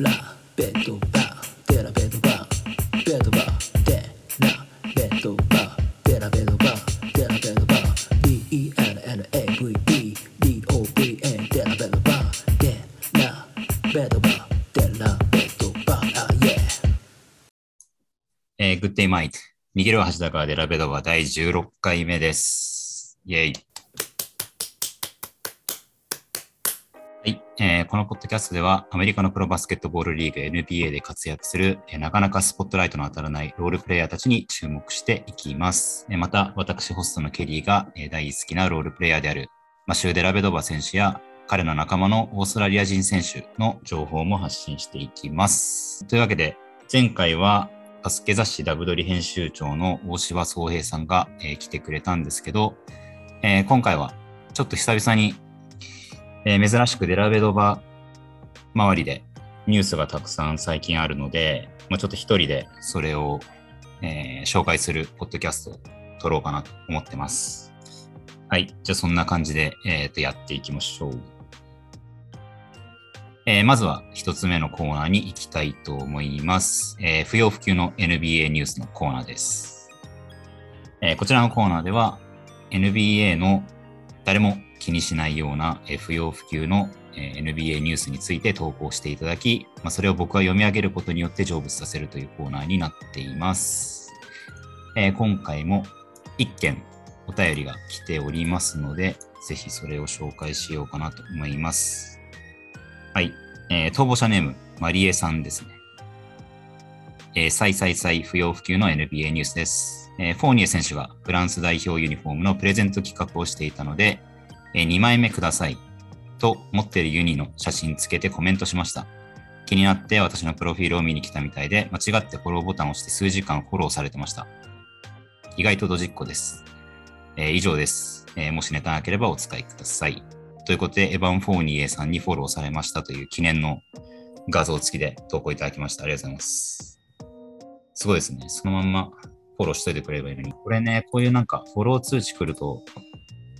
ラベッドバーデラベッドバーベッドバーデラベッドバーデラベッドバーデラベッドバー DENNAVE DOVA デラベッドバーデラベッドバーデラベッドバーあ yeah えー、グッデイマイト。逃げるは橋だからデラベドバ第16回目です。イェイ。はい、えーこのポッドキャストではアメリカのプロバスケットボールリーグ NBA で活躍する、えーなかなかスポットライトの当たらないロールプレイヤーたちに注目していきます。えーまた、私ホストのケリーが、えー大好きなロールプレイヤーであるマシュー・デラベドバ選手や彼の仲間のオーストラリア人選手の情報も発信していきます。というわけで、前回はバスケ雑誌ダブドリ編集長の大柴総平さんが、えー来てくれたんですけど、えー今回はちょっと久々に、えー珍しくデラベドバ周りでニュースがたくさん最近あるので、まあ、ちょっと一人でそれを、えー紹介するポッドキャストを撮ろうかなと思ってます。はい。じゃあそんな感じで、えーとやっていきましょう。えーまずは一つ目のコーナーに行きたいと思います。えー不要不急の NBA ニュースのコーナーです。えーこちらのコーナーでは NBA の誰も気にしないような、不要不急の、NBA ニュースについて投稿していただき、まあ、それを僕が読み上げることによって成仏させるというコーナーになっています。えー今回も1件お便りが来ておりますので、ぜひそれを紹介しようかなと思います。はい。えー逃亡者ネーム、マリエさんですね。えー、再々再不要不急の NBA ニュースです。えーフォーニエ選手がフランス代表ユニフォームのプレゼント企画をしていたので、え2枚目くださいと持っているユニの写真つけてコメントしました。気になって私のプロフィールを見に来たみたいで、間違ってフォローボタンを押して数時間フォローされてました。意外とドジっ子です。えー以上です、えーもしネタなければお使いください。ということで、エヴァン・フォーニエさんにフォローされましたという記念の画像付きで投稿いただきました。ありがとうございます。すごいですね。そのまんまフォローしといてくれればいいのに。これね、こういうなんかフォロー通知来ると、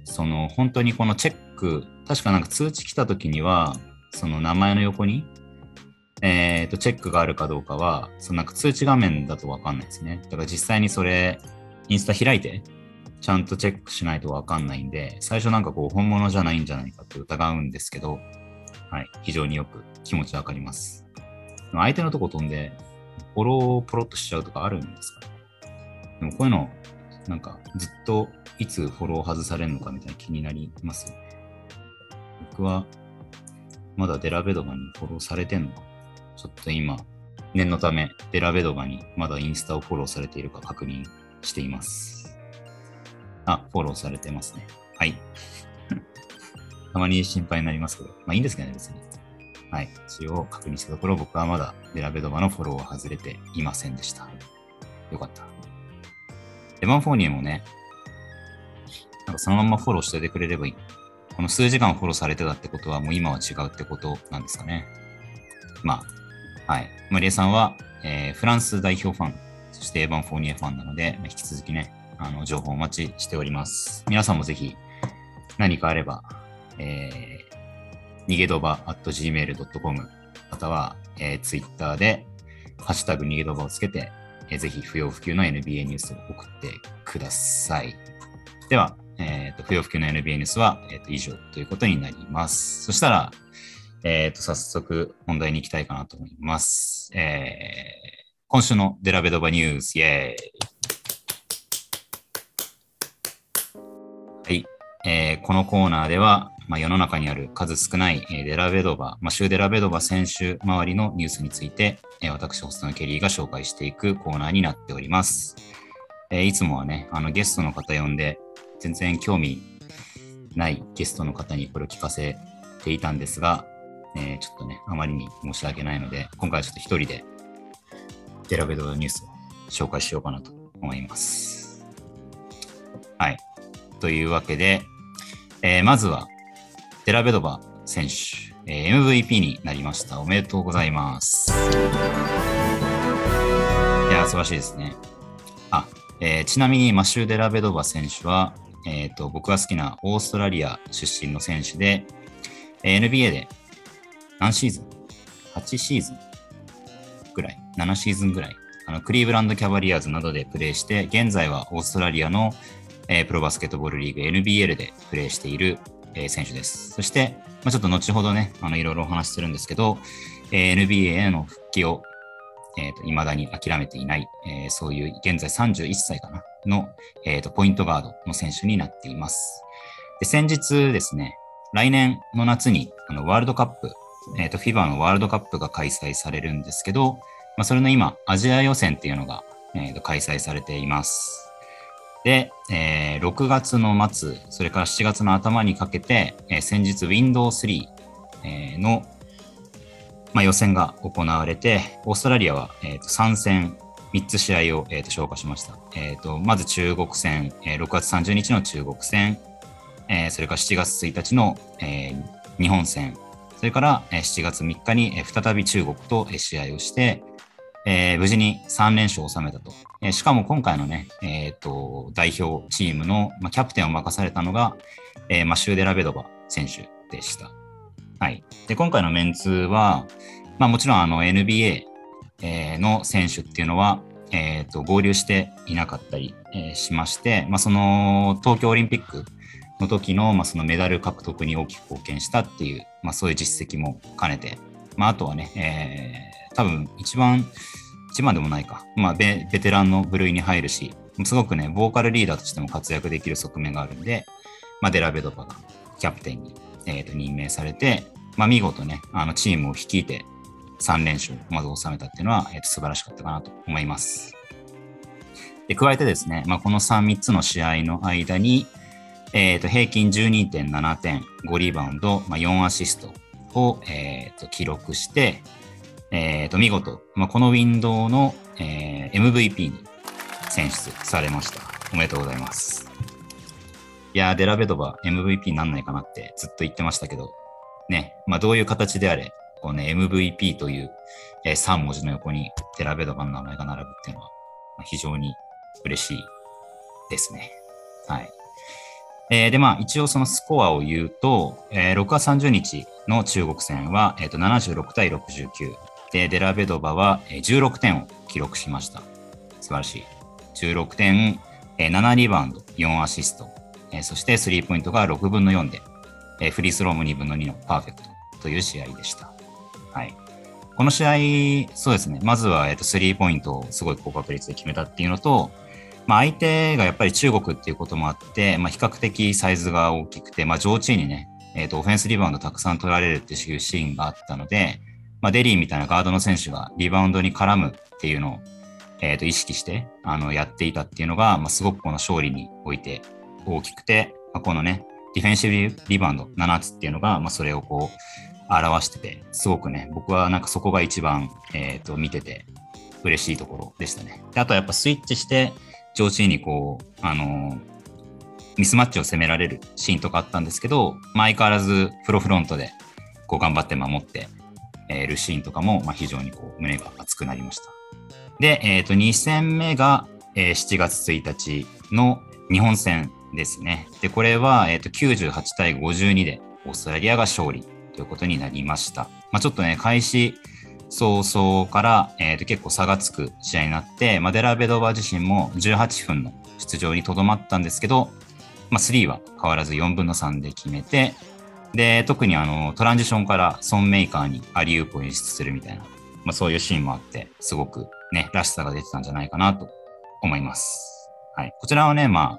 その本当にこのチェック、確かなんか通知来た時には、その名前の横に、えっ、と、チェックがあるかどうかは、そのなんか通知画面だとわかんないですね。だから実際にそれ、インスタ開いて、ちゃんとチェックしないとわかんないんで、最初なんかこう本物じゃないんじゃないかって疑うんですけど、はい、非常によく気持ちわかります。相手のとこ飛んで、フォローをポロッとしちゃうとかあるんですかね。でもこういうの、なんかずっといつフォロー外されるのかみたいな気になりますよね。僕はまだデラベドバにフォローされてんのかちょっと今、念のためデラベドバにまだインスタをフォローされているか確認しています。あ、フォローされてますね。はい。たまに心配になりますけど、まあいいんですけどね、別に。はい。一応確認したところ、僕はまだデラベドバのフォローは外れていませんでした。よかった。エヴァン・フォーニエもね、なんかそのままフォローしててくれればいい。この数時間フォローされてたってことは、もう今は違うってことなんですかね。まあ、はい。マリエさんは、えーフランス代表ファン、そしてエヴァン・フォーニエファンなので、引き続きね、あの、情報をお待ちしております。皆さんもぜひ、何かあれば、えー、逃げどば at gmail.com または、えー、Twitter で、ハッシュタグ逃げどばをつけて、えーぜひ不要不急の NBA ニュースを送ってください。では、えーと不要不急の NBA ニュースは、えーと以上ということになります。そしたら、えーと早速本題に行きたいかなと思います。えー今週のデラベドバニュース、イェーイはい、えーこのコーナーでは、まあ、世の中にある数少ない、えデラベドバ、まあ、シューデラベドバ選手周りのニュースについて、え私、ホストのケリーが紹介していくコーナーになっております。えいつもはね、あのゲストの方呼んで、全然興味ないゲストの方にこれを聞かせていたんですが、えーちょっとね、あまりに申し訳ないので、今回はちょっと一人でデラベドバニュースを紹介しようかなと思います。はい。というわけで、えーまずは、デラベドバ選手、えー MVP になりました。おめでとうございます。いや、素晴らしいですね。あ、えーちなみにマシュー・デラベドバ選手は、えーと僕が好きなオーストラリア出身の選手で、NBA で何シーズン ?8 シーズンぐらい？7シーズンぐらい、あのクリーブランドキャバリアーズなどでプレーして、現在はオーストラリアの、えー、プロバスケットボールリーグ NBL でプレーしている、え、選手です。そして、まあ、ちょっと後ほどね、あのいろいろお話しするんですけど、え、NBA への復帰を、えーと、未だに諦めていない、えー、そういう現在31歳かなの、えーと、ポイントガードの選手になっています。で先日ですね、来年の夏にあのワールドカップ、えーと、FIBA のワールドカップが開催されるんですけど、まあ、それの今、アジア予選っていうのが、えー、と開催されています。で、えー、6月の末、それから7月の頭にかけて、えー、先日 Windows 3、えー、の、まあ、予選が行われて、オーストラリアは、えー、と3戦、3つ試合を、えー、と消化しました。えー、とまず中国戦、えー、6月30日の中国戦、えー、それから7月1日の、えー、日本戦、それから、7月3日に、再び中国と、試合をして、えー、無事に3連勝を収めたと。えー、しかも今回のね、えーと、代表チームの、ま、キャプテンを任されたのが、えー、マシューデラベドバ選手でした。はい。で、今回のメンツは、まもちろんあの NBA の選手っていうのは、えーと、合流していなかったり、えー、しまして、ま、その東京オリンピックの時の,、まそのメダル獲得に大きく貢献したっていう、ま、そういう実績も兼ねて、まあ、あとはね、えー、多分一番、一番でもないか、まあベ、ベテランの部類に入るし、すごくね、ボーカルリーダーとしても活躍できる側面があるんで、まあ、デラベドパがキャプテンに、えー、と任命されて、まあ、見事ね、あのチームを率いて3連勝まず収めたっていうのは、えー、と素晴らしかったかなと思います。で加えてですね、まあ、この3、3つの試合の間に、えー、と平均12.7点、5リバウンド、まあ、4アシストを、えー、と記録して、えー、と見事、まあ、このウィンドウの、えー、MVP に選出されました。おめでとうございます。いやー、デラベドバ MVP になんないかなってずっと言ってましたけど、ね、まあ、どういう形であれ、こうね、MVP という、えー、3文字の横にデラベドバの名前が並ぶっていうのは、まあ非常に嬉しいですね。はい。えー、で、まあ、一応そのスコアを言うと、えー、6月30日の中国戦は、えー、と76対69。で、デラベドバは16点を記録しました。素晴らしい。16点、7リバウンド、4アシスト。そしてスリーポイントが6分の4で、フリースローも2分の2のパーフェクトという試合でした。はい。この試合、そうですね。まずは、えっ、と、スリーポイントをすごい高確率で決めたっていうのと、まあ、相手がやっぱり中国っていうこともあって、まあ、比較的サイズが大きくて、まあ、上地にね、えっ、と、オフェンスリバウンドたくさん取られるっていうシーンがあったので、まあ、デリーみたいなガードの選手がリバウンドに絡むっていうのを、えっ、と、意識して、あの、やっていたっていうのが、まあ、すごくこの勝利において大きくて、まあ、このね、ディフェンシブリバウンド7つっていうのが、まあ、それをこう、表してて、すごくね、僕はなんかそこが一番、え、ー、と、見てて嬉しいところでしたね。であとはやっぱスイッチして、上司にこう、あのー、ミスマッチを攻められるシーンとかあったんですけど、まあ、相変わらずプロフロントでこう頑張って守ってえるシーンとかも、まあ、非常にこう胸が熱くなりました。で、え、ー、と、2戦目が、えー、7月1日の日本戦ですね。で、これは、え、ー、と、98対52でオーストラリアが勝利ということになりました。まあ、ちょっとね、開始早々から、えー、と結構差がつく試合になって、まあ、デラベドバ自身も18分の出場にとどまったんですけど、まあ、3は変わらず4分の3で決めて、で、特にあのトランジションからソンメーカーにアリウープを演出するみたいな、まあ、そういうシーンもあって、すごくね、らしさが出てたんじゃないかなと思います。はい。こちらはね、まあ、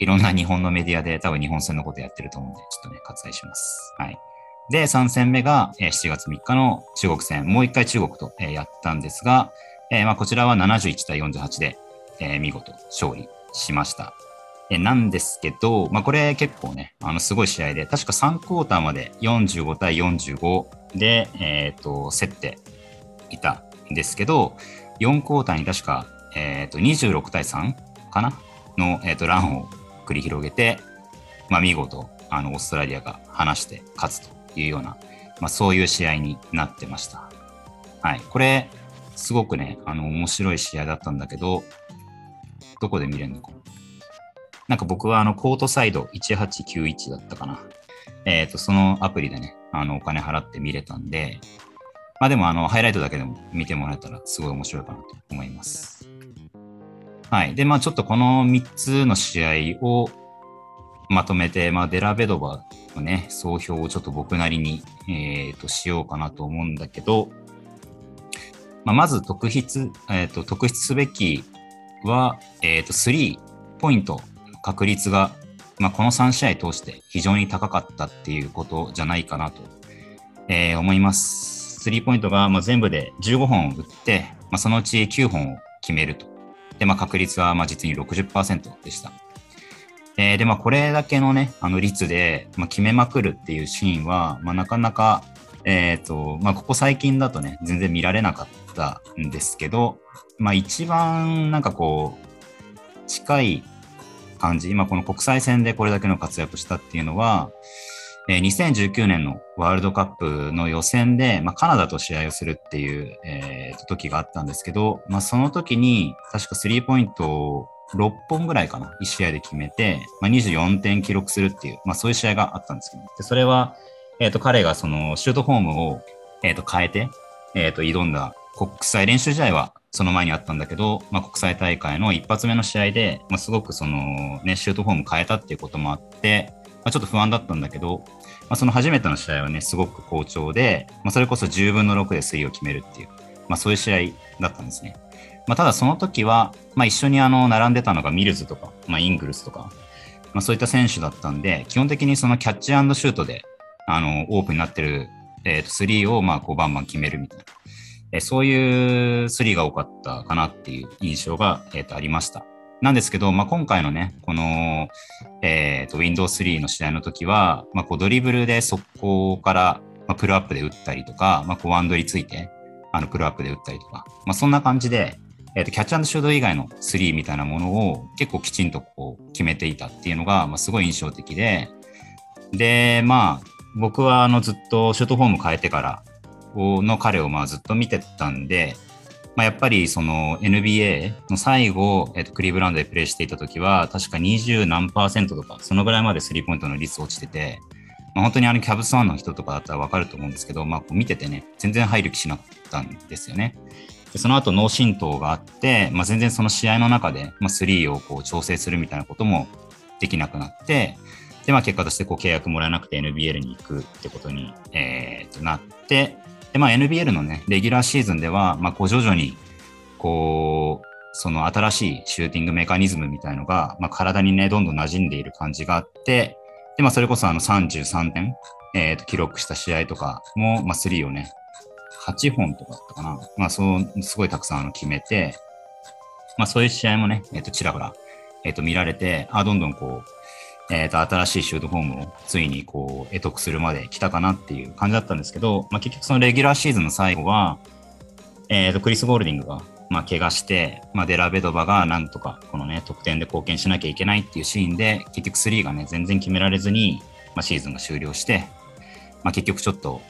いろんな日本のメディアで多分日本戦のことやってると思うんで、ちょっとね、割愛します。はい。で、3戦目が7月3日の中国戦、もう一回中国とやったんですが、えー、まあこちらは71対48で、えー、見事勝利しました。なんですけど、まあ、これ結構ね、あのすごい試合で、確か3クォーターまで45対45で、えーと、競っていたんですけど、4クォーターに確か、えーと、26対3かな？の、えーと、ランを繰り広げて、まあ、見事あのオーストラリアが離して勝つというような、まあ、そういう試合になってました。はい、これすごくねあの面白い試合だったんだけどどこで見れるのかな？なんか僕はあのコートサイド1891だったかな。えっ、ー、と、そのアプリでね、あのお金払って見れたんで、まあでも、あの、ハイライトだけでも見てもらえたらすごい面白いかなと思います。はい。で、まあちょっとこの3つの試合をまとめて、まあデラベドバのね、総評をちょっと僕なりに、えー、としようかなと思うんだけど、まあ、まず特筆、えー、と特筆すべきは、えー、と3ポイント確率が、まあ、この3試合通して非常に高かったっていうことじゃないかなと、えー思います。スリーポイントがまあ全部で15本打って、まあ、そのうち9本を決めると。で、まあ、確率はまあ実に60%でした。えーで、まあ、これだけのね、あの率で、まあ、決めまくるっていうシーンは、まあ、なかなか、えっ、と、まあ、ここ最近だとね、全然見られなかったんですけど、まあ、一番なんかこう、近い感じ、今この国際戦でこれだけの活躍したっていうのは、えー2019年のワールドカップの予選で、まあ、カナダと試合をするっていう、えー時があったんですけど、まあ、その時に確かスリーポイントを6本ぐらいかな、1試合で決めて、まあ、24点記録するっていう、まあ、そういう試合があったんですけど、でそれは、えっ、と、彼がそのシュートフォームを、えっ、と、変えて、えっ、と、挑んだ国際練習試合はその前にあったんだけど、まあ、国際大会の一発目の試合で、まあ、すごくその、ね、シュートフォーム変えたっていうこともあって、まあ、ちょっと不安だったんだけど、まあ、その初めての試合はね、すごく好調で、まあ、それこそ10分の6で3を決めるっていう、まあ、そういう試合だったんですね。まあ、ただその時は、まあ、一緒にあの並んでたのがミルズとか、まあ、イングルスとか、まあ、そういった選手だったんで、基本的にそのキャッチシュートであのオープンになってる、えー、と3をまあこうバンバン決めるみたいな、えそういう3が多かったかなっていう印象が、えー、とありました。なんですけど、まあ、今回のね、この、えー、と Windows 3の試合の時は、まあ、こうドリブルで速攻から、まあ、プルアップで打ったりとか、まあ、こうワンドリついて、あのプルアップで打ったりとか、まあ、そんな感じで、えー、とキャッチシュート以外の3みたいなものを結構きちんとこう決めていたっていうのが、まあ、すごい印象的で、で、まあ、僕はあのずっとシュートフォーム変えてからの彼をまあずっと見てたんで、まあ、やっぱりその NBA の最後、えっと、クリーブランドでプレーしていた時は確か20何パーセントとかそのぐらいまでスリーポイントの率落ちてて、まあ、本当にあのキャブスワンの人とかだったら分かると思うんですけど、まあ、こう見ててね全然入る気しなかったんですよね。でその後脳震盪があって、まあ、全然その試合の中で、まあ、スリーをこう調整するみたいなこともできなくなってで、まあ、結果としてこう契約もらえなくて NBL に行くってことに、えーとなってで、まあ、NBL のねレギュラーシーズンでは、まあ、こう徐々にこうその新しいシューティングメカニズムみたいのが、まあ、体にねどんどん馴染んでいる感じがあってで、まあ、それこそあの33点、えーと記録した試合とかも、まあ、スリーをね8本とかだったかな。まあ、そう、すごいたくさんあの決めて、まあ、そういう試合もね、えっ、と、ちらほら、えっ、と、見られて、あ、どんどんこう、えっ、と、新しいシュートフォームをついにこう、得得するまで来たかなっていう感じだったんですけど、まあ、結局そのレギュラーシーズンの最後は、えっ、と、クリス・ゴールディングが、まあ、怪我して、まあ、デラベドバがなんとか、このね、得点で貢献しなきゃいけないっていうシーンで、結局3がね、全然決められずに、まあ、シーズンが終了して、まあ、結局ちょっと、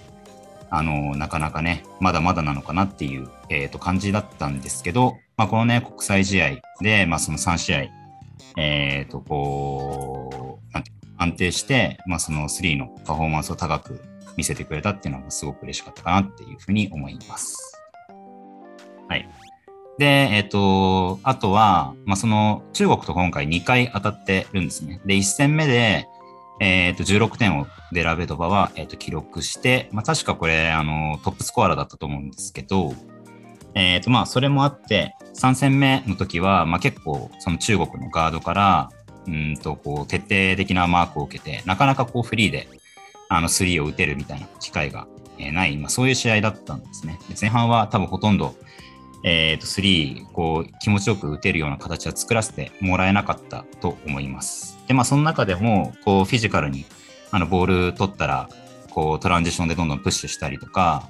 あの、なかなかね、まだまだなのかなっていう、えー、と感じだったんですけど、まあ、このね、国際試合で、まあ、その3試合、えっ、と、こう、安定して、まあ、その3のパフォーマンスを高く見せてくれたっていうのがすごく嬉しかったかなっていうふうに思います。はい。で、えっ、と、あとは、まあ、その中国と今回2回当たってるんですね。で、1戦目で、えっ、と、16点をデラベドバは、えー、と記録して、まあ、確かこれ、あの、トップスコアラだったと思うんですけど、えっ、と、まあ、それもあって、3戦目の時は、まあ、結構、その中国のガードから、うんと、こう、徹底的なマークを受けて、なかなかこう、フリーで、あの、スリーを打てるみたいな機会が、えない、まあ、そういう試合だったんですね。で前半は多分ほとんど、えっ、と、スリー、こう、気持ちよく打てるような形は作らせてもらえなかったと思います。で、まあ、その中でも、こう、フィジカルに、あの、ボール取ったら、こう、トランジションでどんどんプッシュしたりとか、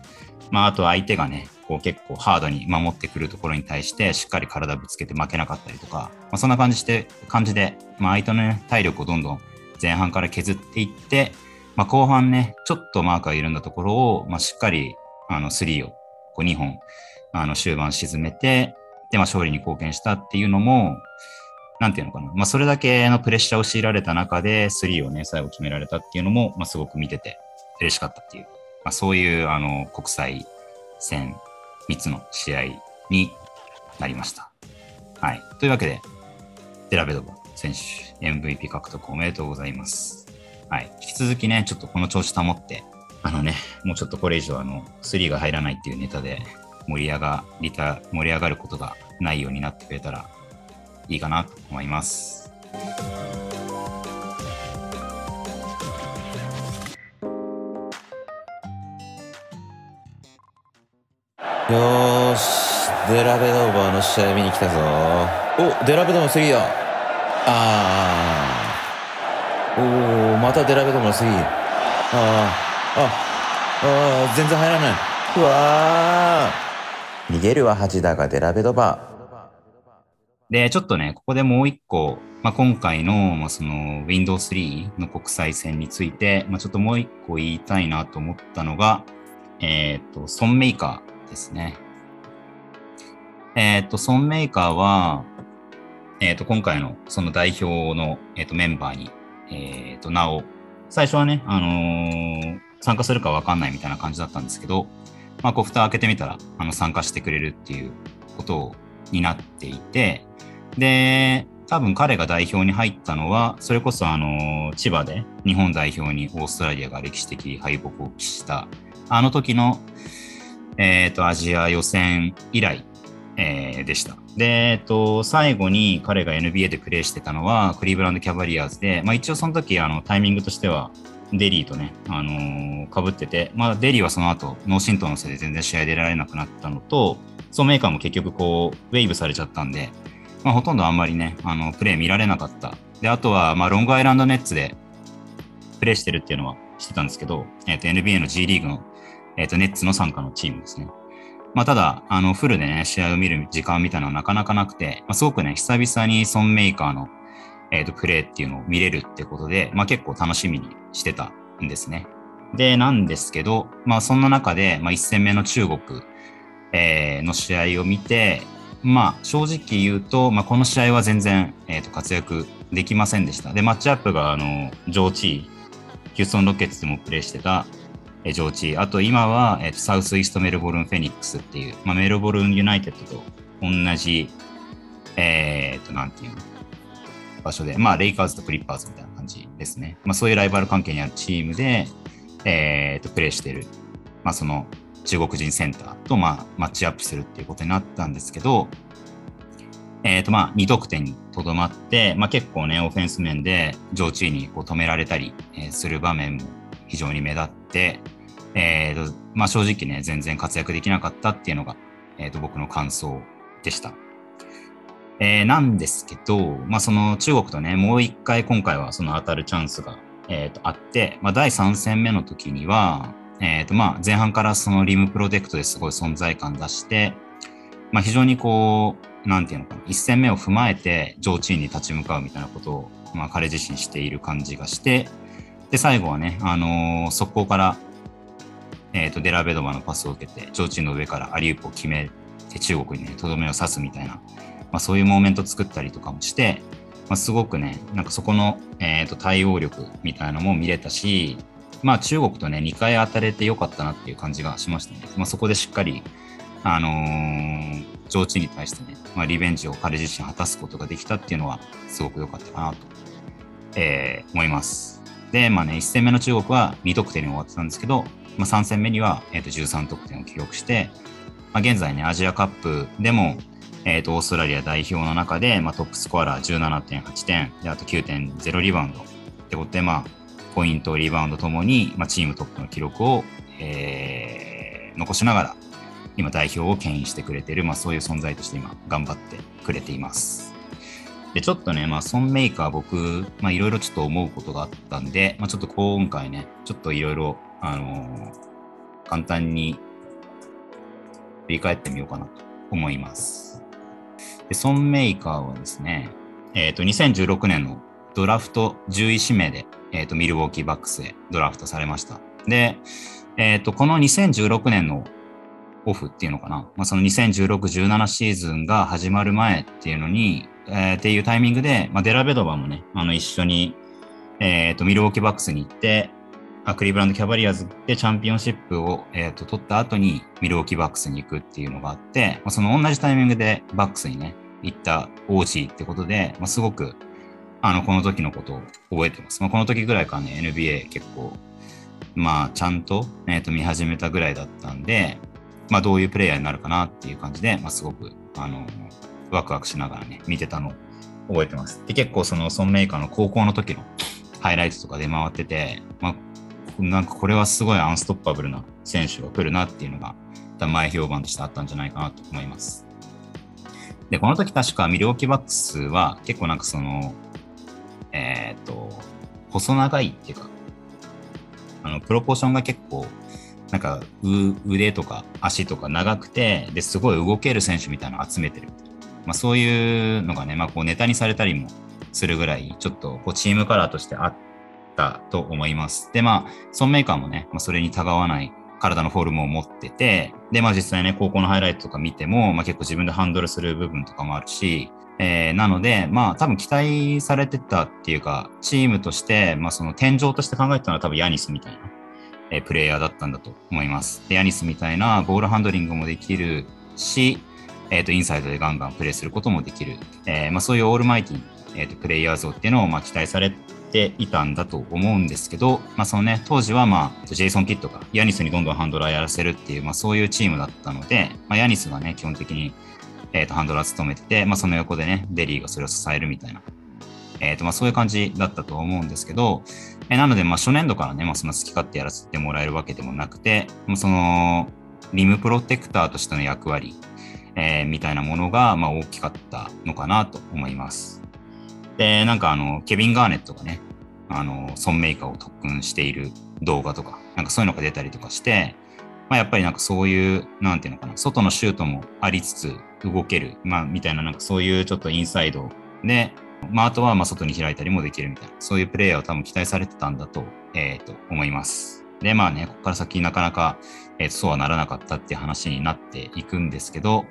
まあ、あと相手がね、こう結構ハードに守ってくるところに対して、しっかり体ぶつけて負けなかったりとか、まあ、そんな感じで、感じで、まあ、相手の、ね、体力をどんどん前半から削っていって、まあ、後半ね、ちょっとマークが緩んだところを、まあ、しっかり、あの、スリーを、こう2本、あの、終盤沈めて、で、まあ、勝利に貢献したっていうのも、なんていうのかな。まあ、それだけのプレッシャーを強いられた中で、スリーをね、最後決められたっていうのも、まあ、すごく見てて嬉しかったっていう、まあ、そういう、あの、国際戦3つの試合になりました。はい。というわけで、デラベドバ選手 MVP 獲得おめでとうございます。はい。引き続きね、ちょっとこの調子保って、あのね、もうちょっとこれ以上あの、3が入らないっていうネタで盛り上がりた、盛り上がることがないようになってくれたらいいかなと思います。よーし、デラベドーバーの試合見に来たぞ。お、デラベドーの3や。あー。おー、またデラベドーの3。あー、あ、あー、全然入らない。うわー。逃げるは恥だがデラベドバーで、ちょっとね、ここでもう一個、まあ、今回の、まあ、その Windows 3の国際線について、まあ、ちょっともう一個言いたいなと思ったのが、えっ、と、ソンメーカーですね。えっ、と、ソンメーカーは、えっ、と、今回のその代表の、えー、とメンバーに、えっ、と、なお、最初はね、あの参加するかわかんないみたいな感じだったんですけど、まあ、こう、蓋開けてみたら、あの、参加してくれるっていうことになっていて、で、多分彼が代表に入ったのは、それこそあの、千葉で日本代表にオーストラリアが歴史的敗北を喫した、あの時の、えっ、と、アジア予選以来、えーでした。で、えっ、と、最後に彼が NBA でプレーしてたのは、クリーブランドキャバリアーズで、まあ一応その時、あの、タイミングとしては、デリーとね、あのー被ってて、まあデリーはその後、脳震盪のせいで全然試合出られなくなったのと、ソーメーカーも結局こう、ウェイブされちゃったんで、まあ、ほとんどあんまりね、あの、プレー見られなかった。で、あとは、まあ、ロングアイランドネッツでプレーしてるっていうのは知ってたんですけど、えっ、と、NBA の G リーグの、えっ、と、ネッツの参加のチームですね。まあ、ただ、あの、フルでね、試合を見る時間みたいなのはなかなかなくて、まあ、すごくね、久々にソンメーカーの、えっ、と、プレーっていうのを見れるってことで、まあ、結構楽しみにしてたんですね。で、なんですけど、まあ、そんな中で、まあ、1戦目の中国、えーの試合を見て、まあ、正直言うと、まあ、この試合は全然、えーと活躍できませんでした。で、マッチアップが、あの、ジョーチー、ヒューストン・ロケッツでもプレーしてた、えージョーチー、あと今は、えーとサウスイースト・メルボルン・フェニックスっていう、まあ、メルボルン・ユナイテッドと同じ、えっ、と、なんていうの、場所で、まあ、レイカーズとクリッパーズみたいな感じですね。まあ、そういうライバル関係にあるチームで、えーと、プレーしてる、まあ、その中国人センターと、まあ、マッチアップするっていうことになったんですけど、えーと、まあ、2得点にとどまって、まあ、結構ね、オフェンス面で上地にこう止められたり、えーする場面も非常に目立って、えーと、まあ、正直ね、全然活躍できなかったっていうのが、えーと、僕の感想でした。えーなんですけど、まあ、その中国とね、もう一回今回はその当たるチャンスが、えーとあって、まあ、第3戦目の時には、えーとまあ、前半からそのリムプロテクトですごい存在感出して、まあ、非常にこう、なんていうのかな、1戦目を踏まえて上チームに立ち向かうみたいなことを、まあ、彼自身している感じがして、で、最後はね、あのー速攻から、えーと、デラベドバのパスを受けて、上チーの上からアリウープを決めて中国にね、とどめを刺すみたいな、まあ、そういうモーメント作ったりとかもして、まあ、すごくね、なんかそこの、えー、と対応力みたいなのも見れたし、まあ中国とね、2回当たれてよかったなっていう感じがしましたね。まあそこでしっかり、あのー上智に対してね、まあリベンジを彼自身果たすことができたっていうのはすごく良かったかなと、えー思います。で、まあね、1戦目の中国は2得点に終わってたんですけど、まあ3戦目には、えー、と13得点を記録して、まあ、現在ね、アジアカップでも、えー、とオーストラリア代表の中で、まあ、トップスコアラー17.8点であと9.0リバウンドってことで、まあ、ポイントリバウンドともに、まあ、チームトップの記録を、えー残しながら今代表を牽引してくれている、まあ、そういう存在として今頑張ってくれています。でちょっとね、まあ、ソンメーカー僕、まあ、いろいろちょっと思うことがあったんで、まあ、ちょっと今回ね、ちょっといろいろ、あのー簡単に振り返ってみようかなと思います。で、ソンメーカーはですね、えっ、と、2016年のドラフト10位指名で、えっ、と、ミルウォーキーバックスへドラフトされました。で、えっ、と、この2016年のオフっていうのかな、まあ、その2016-17シーズンが始まる前っていうのに、えーっていうタイミングで、まあ、デラベドバもね、あの一緒に、えっ、と、ミルウォーキーバックスに行って、あクリブランド・キャバリアーズでチャンピオンシップを、えー、と取った後にミルウォーキーバックスに行くっていうのがあって、まあ、その同じタイミングでバックスにね、行った OG ってことで、まあ、すごくあのこの時のことを覚えてます。まあ、この時ぐらいからね、NBA 結構、まあ、ちゃんと,、えー、と見始めたぐらいだったんで、まあ、どういうプレイヤーになるかなっていう感じで、まあ、すごくあのワクワクしながらね、見てたのを覚えてます。で、結構そのソンメーカーの高校の時のハイライトとかで回ってて、まあ、なんかこれはすごいアンストッパブルな選手が来るなっていうのが、前評判としてあったんじゃないかなと思います。で、この時確かミルウォキバックスは結構なんかその、えっ、と、細長いっていうか、あの、プロポーションが結構、なんか腕とか足とか長くて、ですごい動ける選手みたいなのを集めてる。まあそういうのがね、まあこうネタにされたりもするぐらい、ちょっとこうチームカラーとしてあったと思います。で、まあ、ソンメーカーもね、まあ、それにたがわない体のフォルムを持ってて、で、まあ実際ね、高校のハイライトとか見ても、まあ結構自分でハンドルする部分とかもあるし、えー、なので、まあ多分期待されてたっていうか、チームとして、まあその天井として考えてたのは多分ヤニスみたいな、えー、プレイヤーだったんだと思います。で、ヤニスみたいなボールハンドリングもできるし、えっ、ー、と、インサイドでガンガンプレイすることもできる。えー、まあそういうオールマイティえーと、プレイヤー像っていうのをま期待されていたんだと思うんですけど、まあ、そのね、当時はまあ、ジェイソン・キッドがヤニスにどんどんハンドラーやらせるっていう、まあ、そういうチームだったので、まあ、ヤニスがね、基本的に、えー、とハンドラー務めてて、まあ、その横でね、デリーがそれを支えるみたいな、えーとまあ、そういう感じだったと思うんですけど、えー、なので、まあ、初年度からね、まあ、そんな好き勝手やらせてもらえるわけでもなくて、まあ、その、リムプロテクターとしての役割、えー、みたいなものが、まあ、大きかったのかなと思います。で、なんかあの、ケビン・ガーネットがね、あの、ソンメーカーを特訓している動画とか、なんかそういうのが出たりとかして、まあやっぱりなんかそういう、なんていうのかな、外のシュートもありつつ動ける、まあみたいななんかそういうちょっとインサイドで、まああとはまあ外に開いたりもできるみたいな、そういうプレイヤーを多分期待されてたんだと、えー、と思います。で、まあね、ここから先なかなか、えー、そうはならなかったっていう話になっていくんですけど、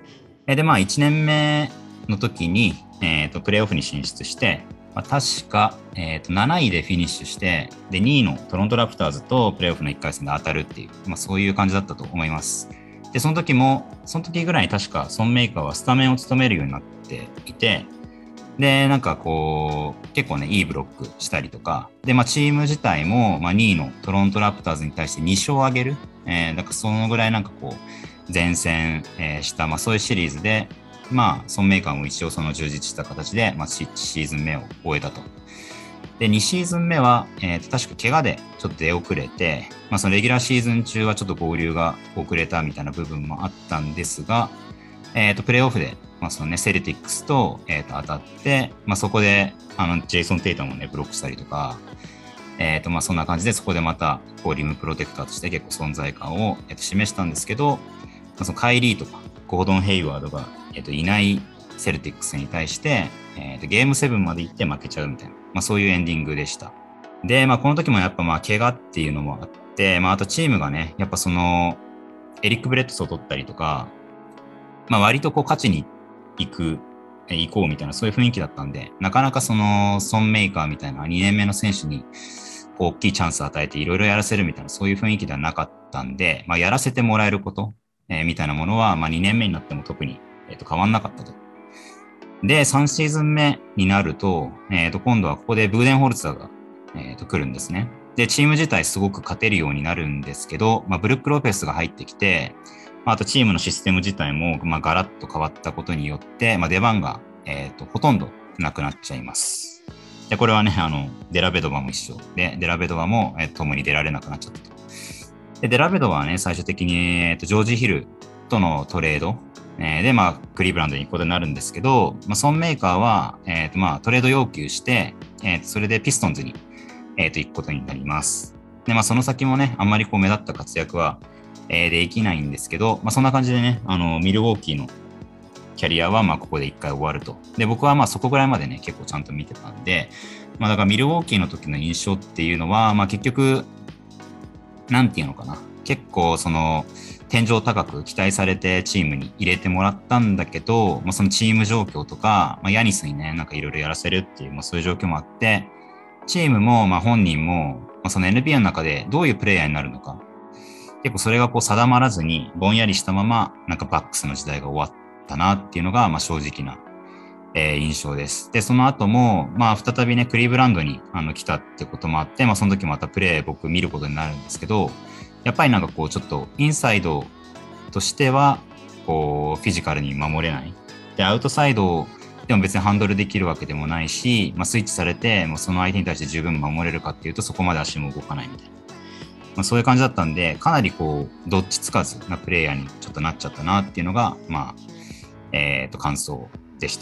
えー、でまあ1年目の時に、えーと、プレーオフに進出して、まあ、確か、えーと、7位でフィニッシュしてで2位のトロントラプターズとプレーオフの1回戦で当たるっていう、まあ、そういう感じだったと思います。で、その時も、その時ぐらいに確かソンメーカーはスタメンを務めるようになっていて、で、なんかこう、結構ね、いいブロックしたりとか、で、まあ、チーム自体も、まあ、2位のトロントラプターズに対して2勝を挙げる、えー、だからそのぐらいなんかこう、前線、えー、した、まあ、そういうシリーズで、まあ、ソンメーカーも一応その充実した形で、まあ、シーズン目を終えたと。で、2シーズン目は、えー、と確か怪我でちょっと出遅れて、まあ、そのレギュラーシーズン中はちょっと合流が遅れたみたいな部分もあったんですが、えー、とプレーオフで、まあそのね、セルティックスと,、えー、と当たって、まあ、そこであのジェイソン・テイタもね、ブロックしたりとか、えーとまあ、そんな感じでそこでまたこうリムプロテクターとして結構存在感を、えー、と示したんですけど、まあ、そのカイリーとかゴードン・ヘイワードが、えー、といないセルティックスに対して、えー、とゲーム7まで行って負けちゃうみたいな、まあ、そういうエンディングでした。で、まあ、この時もやっぱまあ怪我っていうのもあって、まあ、あとチームがね、やっぱそのエリック・ブレッドソーを取ったりとか、まあ、割とこう勝ちに行く、行こうみたいなそういう雰囲気だったんで、なかなかそのソンメーカーみたいな2年目の選手に大きいチャンスを与えていろいろやらせるみたいなそういう雰囲気ではなかったんで、まあ、やらせてもらえること、えー、みたいなものは、まあ、2年目になっても特に、えー、と変わんなかったと。で、3シーズン目になると、えー、と今度はここでブーデンホルツァーが、えー、と来るんですね。で、チーム自体すごく勝てるようになるんですけど、まあ、ブルック・ロペスが入ってきて、あとチームのシステム自体も、まあ、ガラッと変わったことによって、まあ、出番が、えー、とほとんどなくなっちゃいます。で、これはね、あの、デラベドバも一緒で、デラベドバも、えー、共に出られなくなっちゃった。で、デラベドバはね、最終的に、えー、とジョージ・ヒルとのトレード、えー、で、まあ、クリーブランドに行くことになるんですけど、まあ、ソンメーカーは、えーとまあ、トレード要求して、えー、とそれでピストンズに、えー、と行くことになります。で、まあ、その先もね、あんまりこう目立った活躍は、えー、できないんですけど、まあ、そんな感じでね、あの、ミルウォーキーのキャリアは、ま、ここで一回終わると。で、僕はまあ、そこぐらいまでね、結構ちゃんと見てたんで、まあ、だからミルウォーキーの時の印象っていうのは、まあ、結局、なんていうのかな。結構、その、天井高く期待されてチームに入れてもらったんだけど、まあ、そのチーム状況とか、まあ、ヤニスにね、なんかいろいろやらせるっていう、まあ、そういう状況もあって、チームも、まあ、本人も、まあ、その NBA の中でどういうプレイヤーになるのか、結構それがこう定まらずに、ぼんやりしたまま、なんかバックスの時代が終わったなっていうのが、まあ、正直な、えー印象です。で、その後も、まあ、再びね、クリーブランドにあの来たってこともあって、まあ、その時またプレー僕見ることになるんですけど、やっぱりなんかこう、ちょっとインサイドとしては、こう、フィジカルに守れない。で、アウトサイドでも別にハンドルできるわけでもないし、まあ、スイッチされて、もうその相手に対して十分守れるかっていうと、そこまで足も動かないみたいな。まあ、そういう感じだったんで、かなりこう、どっちつかずなプレイヤーにちょっとなっちゃったなっていうのが、まあ、えっ、と、感想でし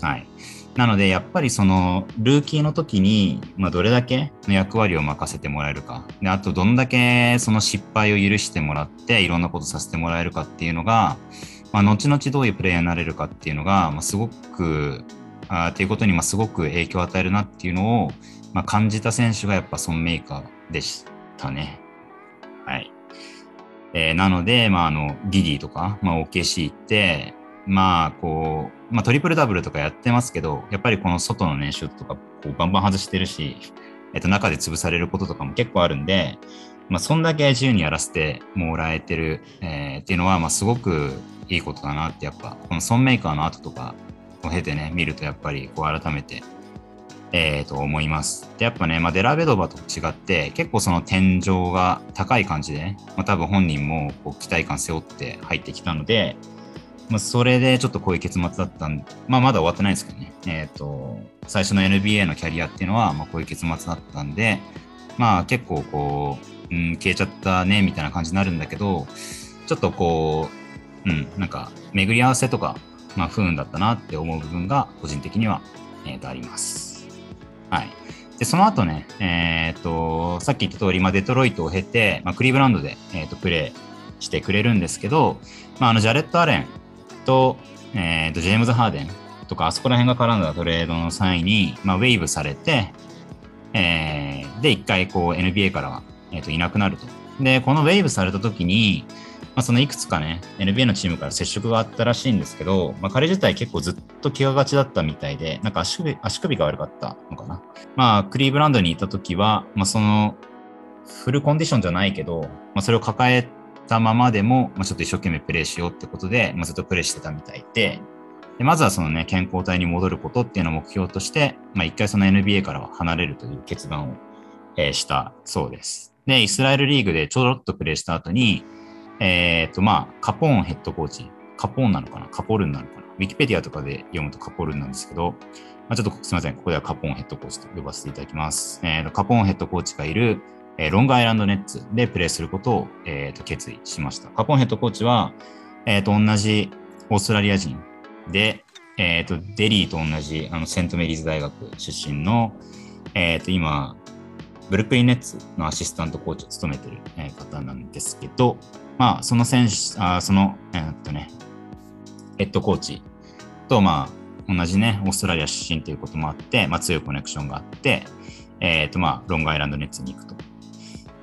た。はい。なので、やっぱりその、ルーキーの時に、まあ、どれだけの役割を任せてもらえるか。で、あと、どんだけその失敗を許してもらって、いろんなことさせてもらえるかっていうのが、まあ、後々どういうプレイヤーになれるかっていうのが、まあ、すごく、あっていうことに、まあ、すごく影響を与えるなっていうのを、まあ、感じた選手がやっぱソンメーカーでしたね。はい。えーなので、まあ、あの、ディディとか、まあ、OKC 行って、まあ、こう、まあ、トリプルダブルとかやってますけど、やっぱりこの外のね、シュートとか、こう、バンバン外してるし、えっと、中で潰されることとかも結構あるんで、まあ、そんだけ自由にやらせてもらえてる、えーっていうのは、まあ、すごくいいことだなって、やっぱ、このソンメーカーの後とかを経てね、見ると、やっぱり、こう、改めて、えー、と思います。で、やっぱね、まあ、デラベドバと違って、結構その天井が高い感じで、まあ、多分本人もこう期待感背負って入ってきたので、まあ、それでちょっとこういう結末だったんまあ、まだ終わってないですけどね。えっ、と、最初の NBA のキャリアっていうのは、ま、こういう結末だったんで、まあ、結構こう、うん、消えちゃったね、みたいな感じになるんだけど、ちょっとこう、うん、なんか、巡り合わせとか、まあ、不運だったなって思う部分が、個人的には、えーとあります。はい。で、その後ね、えっ、と、さっき言った通り、まあ、デトロイトを経て、まあ、クリーブランドで、えー、とプレーしてくれるんですけど、まあ、あの、ジャレット・アレンと、えーと、ジェームズ・ハーデンとか、あそこら辺が絡んだトレードの際に、まあ、ウェイブされて、えーで、一回、こう、NBA からは、えーといなくなると。で、このウェイブされた時に、まあ、そのいくつかね、NBA のチームから接触があったらしいんですけど、まあ、彼自体結構ずっと怪我がちだったみたいで、なんか足首足首が悪かったのかな。まあ、クリーブランドにいた時は、まあ、その、フルコンディションじゃないけど、まあ、それを抱えたままでも、まあ、ちょっと一生懸命プレーしようってことで、まあ、ずっとプレーしてたみたいで、でまずはそのね、健康体に戻ることっていうのを目標として、まあ、一回その NBA からは離れるという決断を、えーしたそうです。で、イスラエルリーグでちょろっとプレーした後に、えっ、と、まあ、カポーンヘッドコーチ、カポーンなのかな？カポルンなのかな？ウィキペディアとかで読むとカポルンなんですけど、まあ、ちょっとすみません、ここではカポーンヘッドコーチと呼ばせていただきます。えーとカポーンヘッドコーチがいる、えーロングアイランドネッツでプレーすることを、えーと決意しました。カポーンヘッドコーチは、えーと同じオーストラリア人で、えーとデリーと同じあのセントメリーズ大学出身の、えーと今、ブルックリンネッツのアシスタントコーチを務めている方なんですけど、まあ、その選手、あその、えーっとね、ヘッドコーチと、まあ、同じね、オーストラリア出身ということもあって、まあ、強いコネクションがあって、えーっと、まあ、ロングアイランドネッツに行くと。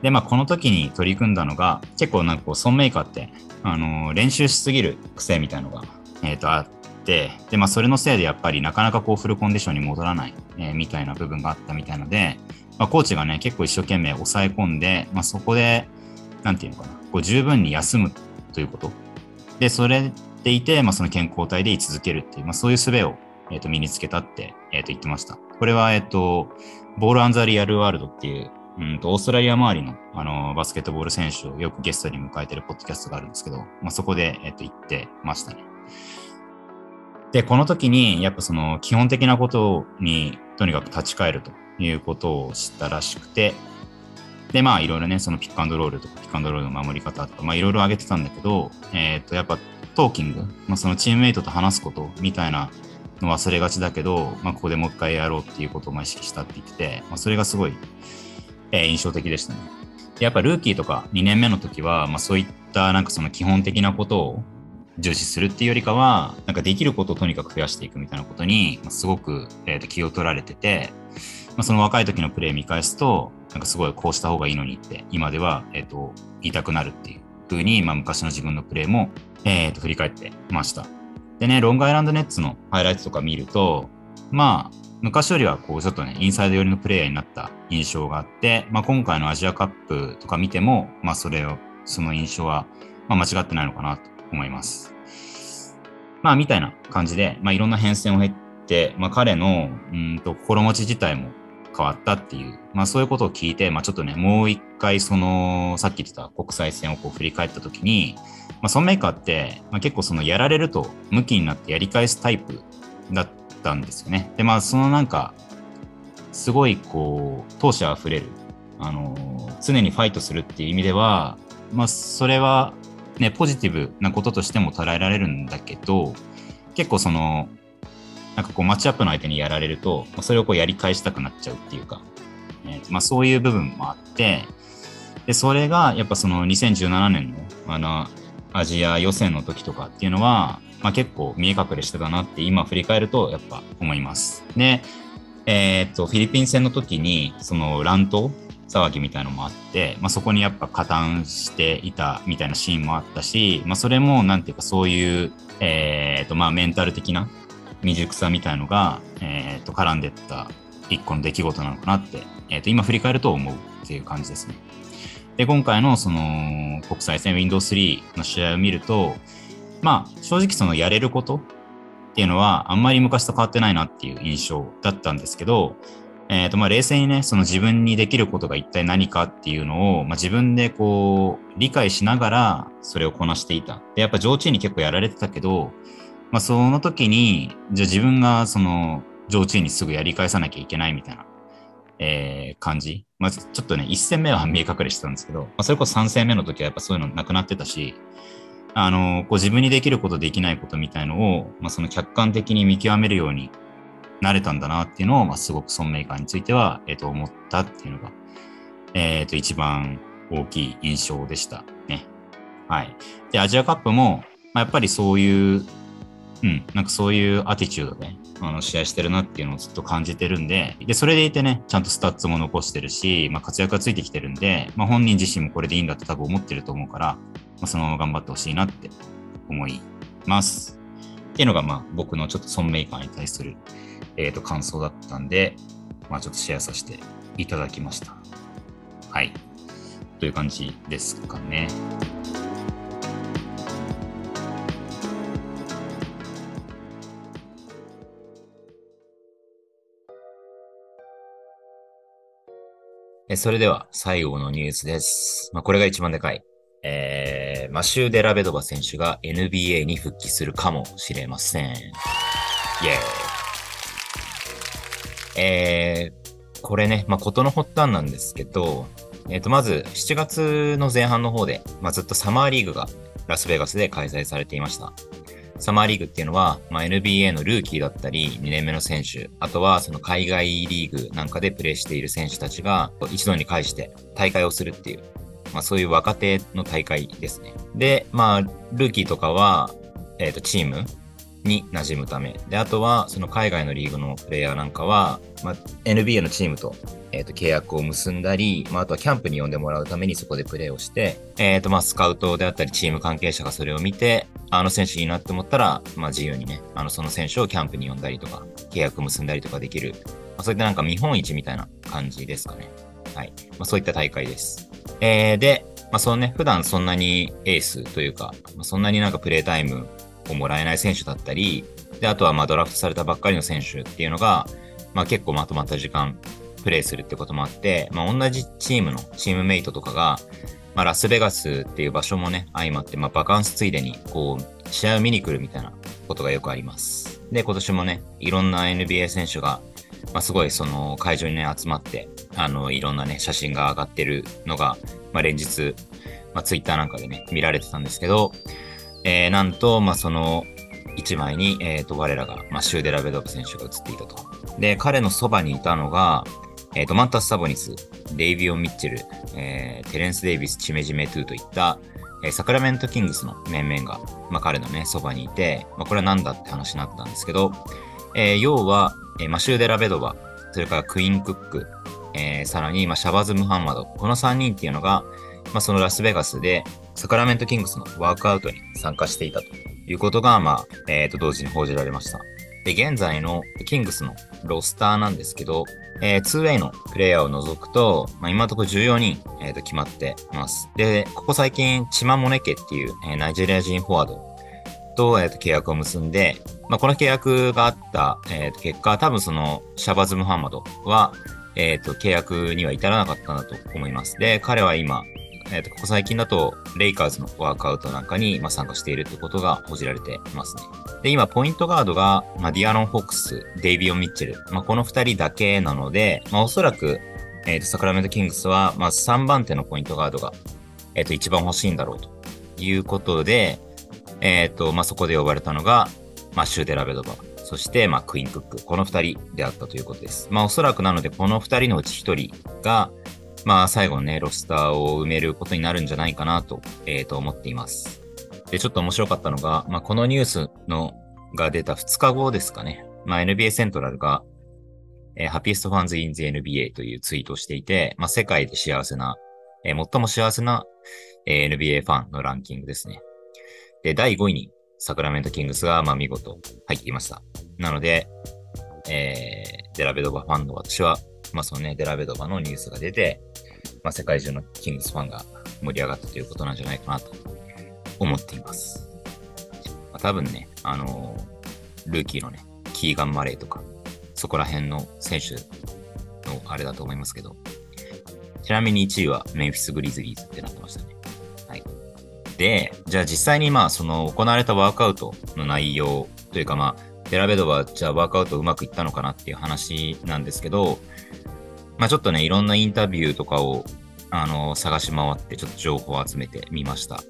で、まあ、この時に取り組んだのが、結構なんかこう、ソンメーカーって、あのー練習しすぎる癖みたいのが、えっと、あって、で、まあ、それのせいでやっぱりなかなかこう、フルコンディションに戻らない、えみたいな部分があったみたいので、まあ、コーチがね、結構一生懸命抑え込んで、まあ、そこで、なんていうのかな、こう十分に休むということ。で、それでいて、まあ、その健康体で居続けるっていう、まあ、そういう術を、えー、と身につけたって、えー、と言ってました。これは、えっ、と、ボール・アン・ザ・リアル・ワールドっていう、うんとオーストラリア周りのあのバスケットボール選手をよくゲストに迎えてるポッドキャストがあるんですけど、まあ、そこで、えっと言ってましたね。で、この時に、やっぱその基本的なことにとにかく立ち返るということを知ったらしくて、で、まあいろいろね、そのピックアンドロールとかピックアンドロールの守り方とか、まあいろいろ挙げてたんだけど、えっ、と、やっぱトーキング、まあそのチームメイトと話すことみたいなの忘れがちだけど、まあここでもう一回やろうっていうことをまあ意識したって言ってて、まあそれがすごい、えー印象的でしたね。やっぱルーキーとか2年目の時は、まあそういったなんかその基本的なことを重視するっていうよりかは、なんかできることをとにかく増やしていくみたいなことに、まあすごく、えーと気を取られてて、まあ、その若い時のプレー見返すと、なんかすごいこうした方がいいのにって、今では、えっ、と、言いたくなるっていう風に、まあ昔の自分のプレーも、えっ、と、振り返ってました。でね、ロングアイランドネッツのハイライトとか見ると、まあ、昔よりはこうちょっとね、インサイド寄りのプレイヤーになった印象があって、まあ、今回のアジアカップとか見ても、まあ、それを、その印象は、まあ、間違ってないのかなと思います。まあ、みたいな感じで、まあ、いろんな変遷を経って、まあ、彼の、うんと、心持ち自体も変わったっていう、まあ、そういうことを聞いて、まあ、ちょっとね、もう一回、その、さっき言ってた国際戦をこう振り返ったときに、まあ、ソンメーカーって、まあ、結構そのやられると向きになってやり返すタイプだったんですよね。で、まあ、そのなんか、すごいこう、闘志あふれる、あの常にファイトするっていう意味では、まあ、それは、ね、ポジティブなこととしても捉えられるんだけど、結構その、なんかこう、マッチアップの相手にやられると、それをこうやり返したくなっちゃうっていうか、えーまあ、そういう部分もあって、で、それがやっぱその2017年の、あの、アジア予選の時とかっていうのは、まあ、結構見え隠れしてたなって今振り返るとやっぱ思います。で、えーっと、フィリピン戦の時に、その乱闘騒ぎみたいのもあって、まあ、そこにやっぱ加担していたみたいなシーンもあったし、まあ、それもなんていうかそういう、えーっと、まあ、メンタル的な未熟さみたいのが、えーっと、絡んでった一個の出来事なのかなって、えーっと、今振り返ると思うっていう感じですね。で、今回のその国際戦 Windows 3の試合を見ると、まあ正直そのやれることっていうのはあんまり昔と変わってないなっていう印象だったんですけど、えっ、とまあ冷静にね、その自分にできることが一体何かっていうのを、まあ、自分でこう理解しながらそれをこなしていた。で、やっぱ上智に結構やられてたけど、まあその時に、じゃあ自分がその上智にすぐやり返さなきゃいけないみたいなえー感じ。まあ、ちょっとね、1戦目は見え隠れしてたんですけど、まあ、それこそ3戦目の時はやっぱそういうのなくなってたし、あの、こう自分にできること、できないことみたいのを、まあ、その客観的に見極めるようになれたんだなっていうのを、まあ、すごくソンメーカーについては、えっ、と、思ったっていうのが、えっ、と、一番大きい印象でしたね。はい。で、アジアカップも、まあ、やっぱりそういう、うん、なんかそういうアティチュードで、あの、試合してるなっていうのをずっと感じてるんで、で、それでいてね、ちゃんとスタッツも残してるし、まあ、活躍がついてきてるんで、まあ、本人自身もこれでいいんだって多分思ってると思うから、まあ、そのまま頑張ってほしいなって思います。っていうのが、まあ、僕のちょっとソンメーカーに対する、えっ、と、感想だったんで、まあ、ちょっとシェアさせていただきました。はい。という感じですかね。えそれでは最後のニュースです。まあ、これが一番でかい。えー、マシュー・デラベドバ選手が NBA に復帰するかもしれません。イェーイ。えー、これね、まあ、ことの発端なんですけど、えっ、と、まず7月の前半の方で、まあ、ずっとサマーリーグがラスベガスで開催されていました。サマーリーグっていうのは、まあ、NBA のルーキーだったり、2年目の選手、あとはその海外リーグなんかでプレーしている選手たちが一度に返して大会をするっていう、まあ、そういう若手の大会ですね。で、まあ、ルーキーとかは、えっ、と、チームに馴染むため。で、あとは、その海外のリーグのプレイヤーなんかは、まあ、NBA のチームと、えっ、と、契約を結んだり、まあ、あとはキャンプに呼んでもらうためにそこでプレーをして、えっ、と、まあ、スカウトであったり、チーム関係者がそれを見て、あの選手いいなって思ったら、まあ、自由にね、あの、その選手をキャンプに呼んだりとか、契約結んだりとかできる、まあ、そういったなんか見本市みたいな感じですかね。はい。まあ、そういった大会です。えー、で、まあ、そのね、普段そんなにエースというか、まあ、そんなになんかプレータイムをもらえない選手だったり、で、あとはまあドラフトされたばっかりの選手っていうのが、まあ結構まとまった時間プレイするってこともあって、まあ同じチームのチームメイトとかが、まあラスベガスっていう場所もね、相まって、まあバカンスついでに、こう、試合を見に来るみたいなことがよくあります。で、今年もね、いろんな NBA 選手が、まあすごいその会場にね、集まって、あの、いろんなね、写真が上がってるのが、まあ連日、まあツイッターなんかでね、見られてたんですけど、えー、なんと、まあその、一枚に、えっ、と、我らが、まあ、シューデラベドブ選手が映っていたと。で、彼のそばにいたのが、えっ、と、マンタス・サボニス、デイビオン・ミッチェル、えーテレンス・デイビス、チメジメ・トゥーといった、えーサクラメント・キングスの面々が、まあ、彼のね、そばにいて、まあ、これは何だって話になったんですけど、えー要は、えーマシューデラベドバ、それからクイーン・クック、えーさらに、まあ、シャバズ・ムハンマド、この3人っていうのが、まあ、そのラスベガスで、サクラメント・キングスのワークアウトに参加していたということが、まあ、えっ、と、同時に報じられました。で、現在のキングスのロスターなんですけど、えー、2way のプレイヤーを除くと、まあ、今のところ14人、えー、と決まってます。で、ここ最近、チマモネケっていう、えー、ナイジェリア人フォワードと,、えー、と契約を結んで、まあ、この契約があった、えー、と結果、多分そのシャバズ・ムハンマドは、え、ー、と、契約には至らなかったんだと思います。で、彼は今、えっ、ー、と、ここ最近だと、レイカーズのワークアウトなんかに、まあ、参加しているということが報じられていますね。で、今、ポイントガードが、まあ、ディアロン・フォックス、デイビオン・ミッチェル、まあ、この二人だけなので、まあ、おそらく、えっ、ー、と、サクラメント・キングスは、まあ、3番手のポイントガードが、えっ、と、一番欲しいんだろうということで、えっ、と、まあ、そこで呼ばれたのが、まあ、シュー・デラベドバ、そして、まあ、クイン・クック、この二人であったということです。まあ、おそらくなので、この二人のうち一人が、まあ、最後のね、ロスターを埋めることになるんじゃないかなと、えー、と思っています。で、ちょっと面白かったのが、まあ、このニュースの、が出た2日後ですかね。まあ、NBA セントラルが、えー、 Happiest Fans in the NBA というツイートをしていて、まあ、世界で幸せな、えー、最も幸せな、えー、NBA ファンのランキングですね。で、第5位にサクラメントキングスが、まあ、見事入っていました。なので、えー、デラベドバファンの私は、まあ、そのね、デラベドバのニュースが出て、まあ、世界中のキングスファンが盛り上がったということなんじゃないかなと思っています。まあ、多分ね、あのー、ルーキーのね、キーガン・マレーとか、そこら辺の選手のあれだと思いますけど、ちなみに1位はメンフィス・グリズリーズってなってましたね。はいで、じゃあ実際にまあその行われたワークアウトの内容というかまあ、デラベドはじゃあワークアウトうまくいったのかなっていう話なんですけど、まあちょっとね、いろんなインタビューとかをあの探し回ってちょっと情報を集めてみました。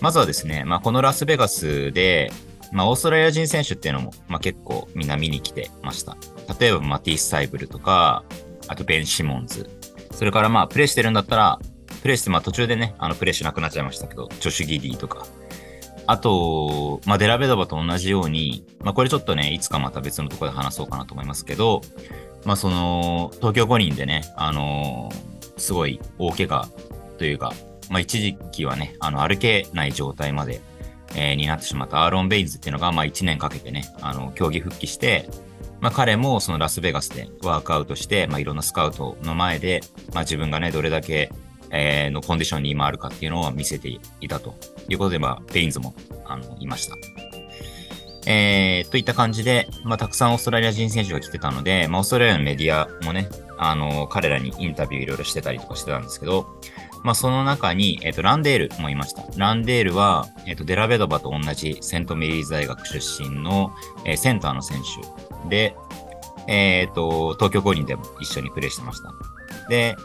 まずはですね、まあこのラスベガスで、まあオーストラリア人選手っていうのも、まあ結構みんな見に来てました。例えばマティス・サイブルとか、あとベン・シモンズ。それからまあプレイしてるんだったら、プレイして、まあ途中でね、あのプレイしなくなっちゃいましたけど、ジョシュ・ギディとか。あと、まあデラベドバと同じように、まあこれちょっとね、いつかまた別のところで話そうかなと思いますけど、まあその、東京五輪でね、あのー、すごい大怪我というか、まあ一時期はね、あの歩けない状態まで、えー、になってしまったアーロン・ベインズっていうのが、まあ1年かけてね、あの、競技復帰して、まあ彼もそのラスベガスでワークアウトして、まあいろんなスカウトの前で、まあ自分がね、どれだけえー、のコンディションに今あるかっていうのを見せていたということで、まあ、ベインズも、あの、いました。えー、といった感じで、まあ、たくさんオーストラリア人選手が来てたので、まあ、オーストラリアのメディアもね、あの、彼らにインタビューいろいろしてたりとかしてたんですけど、まあ、その中に、えっ、ー、と、ランデールもいました。ランデールは、えっ、ー、と、デラベドバと同じセントメリーズ大学出身の、えー、センターの選手で、えっ、と、東京五輪でも一緒にプレーしてました。で、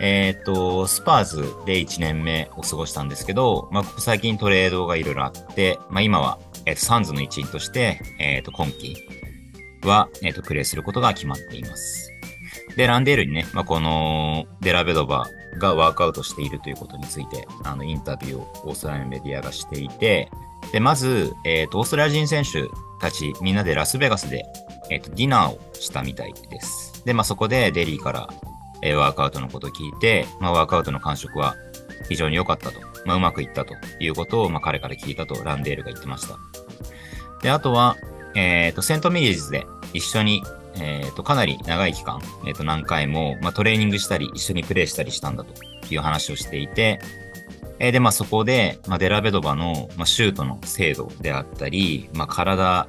えっ、と、スパーズで1年目を過ごしたんですけど、まあ、ここ最近トレードがいろいろあって、まあ、今は、えっ、と、サンズの一員として、えっ、と、今季は、えっ、と、プレイすることが決まっています。で、ランデールにね、まあ、この、デラベドバがワークアウトしているということについて、あの、インタビューをオーストラリアのメディアがしていて、で、まず、えっ、と、オーストラリア人選手たち、みんなでラスベガスで、えっ、と、ディナーをしたみたいです。で、まあ、そこでデリーから、えワークアウトのことを聞いて、まあ、ワークアウトの感触は非常に良かったと、まあ、うまくいったということを、まあ、彼から聞いたとランデールが言ってました。で、あとは、えっ、ー、と、セントミリーズで一緒に、えっ、ー、と、かなり長い期間、えっ、ー、と、何回も、まあ、トレーニングしたり、一緒にプレイしたりしたんだという話をしていて、えー、で、まあ、そこで、まあ、デラベドバの、まあ、シュートの精度であったり、まあ、体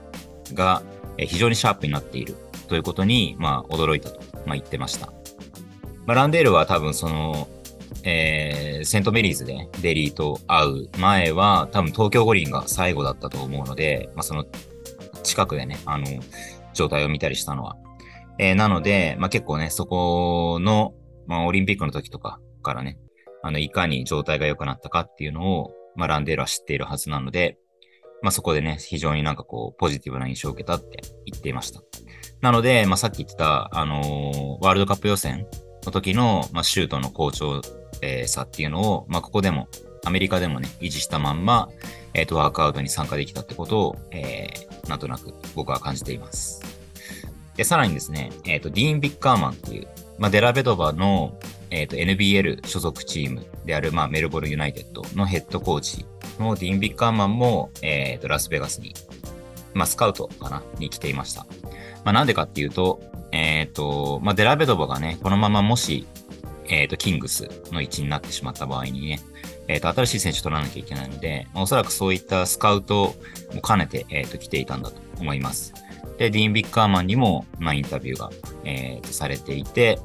が非常にシャープになっているということに、まあ、驚いたと、まあ、言ってました。まあ、ランデールは多分その、えー、セントメリーズでデリーと会う前は多分東京五輪が最後だったと思うので、まあ、その近くでね、あの、状態を見たりしたのは。えー、なので、まあ、結構ね、そこの、まあ、オリンピックの時とかからね、あの、いかに状態が良くなったかっていうのを、まあ、ランデールは知っているはずなので、まあ、そこでね、非常になんかこう、ポジティブな印象を受けたって言っていました。なので、まあ、さっき言ってた、あのー、ワールドカップ予選の時の、まあ、シュートの好調、えー、さっていうのを、まあ、ここでも、アメリカでもね、維持したまんま、えっ、ー、と、ワークアウトに参加できたってことを、えー、なんとなく僕は感じています。で、さらにですね、えっ、ー、と、ディーン・ビッカーマンっていう、まあ、デラベドバの、えっ、ー、と、NBL 所属チームである、まあ、メルボルユナイテッドのヘッドコーチのディーン・ビッカーマンも、えっ、と、ラスベガスに、まあ、スカウトかなに来ていました。まあ、なんでかっていうと、えっ、と、まあ、デラベドバがね、このままもし、えっ、と、キングスの位置になってしまった場合にね、えっ、と、新しい選手を取らなきゃいけないので、まあおそらくそういったスカウトも兼ねて、えっ、と、来ていたんだと思います。で、ディーン・ビッカーマンにも、まあ、インタビューが、えーとされていて、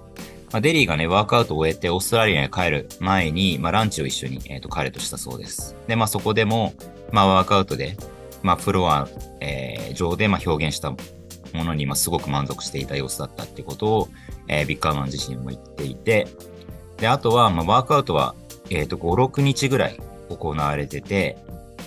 まあ、デリーがね、ワークアウトを終えてオーストラリアに帰る前に、まあ、ランチを一緒に、えー、と彼としたそうです。で、まあ、そこでも、まあ、ワークアウトで、まあ、フロア、えー上で、まあ、表現したものに、まあ、すごく満足していた様子だったってことを、えービッカーマン自身も言っていて、で、あとは、まあ、ワークアウトは、えっ、と、5、6日ぐらい行われてて、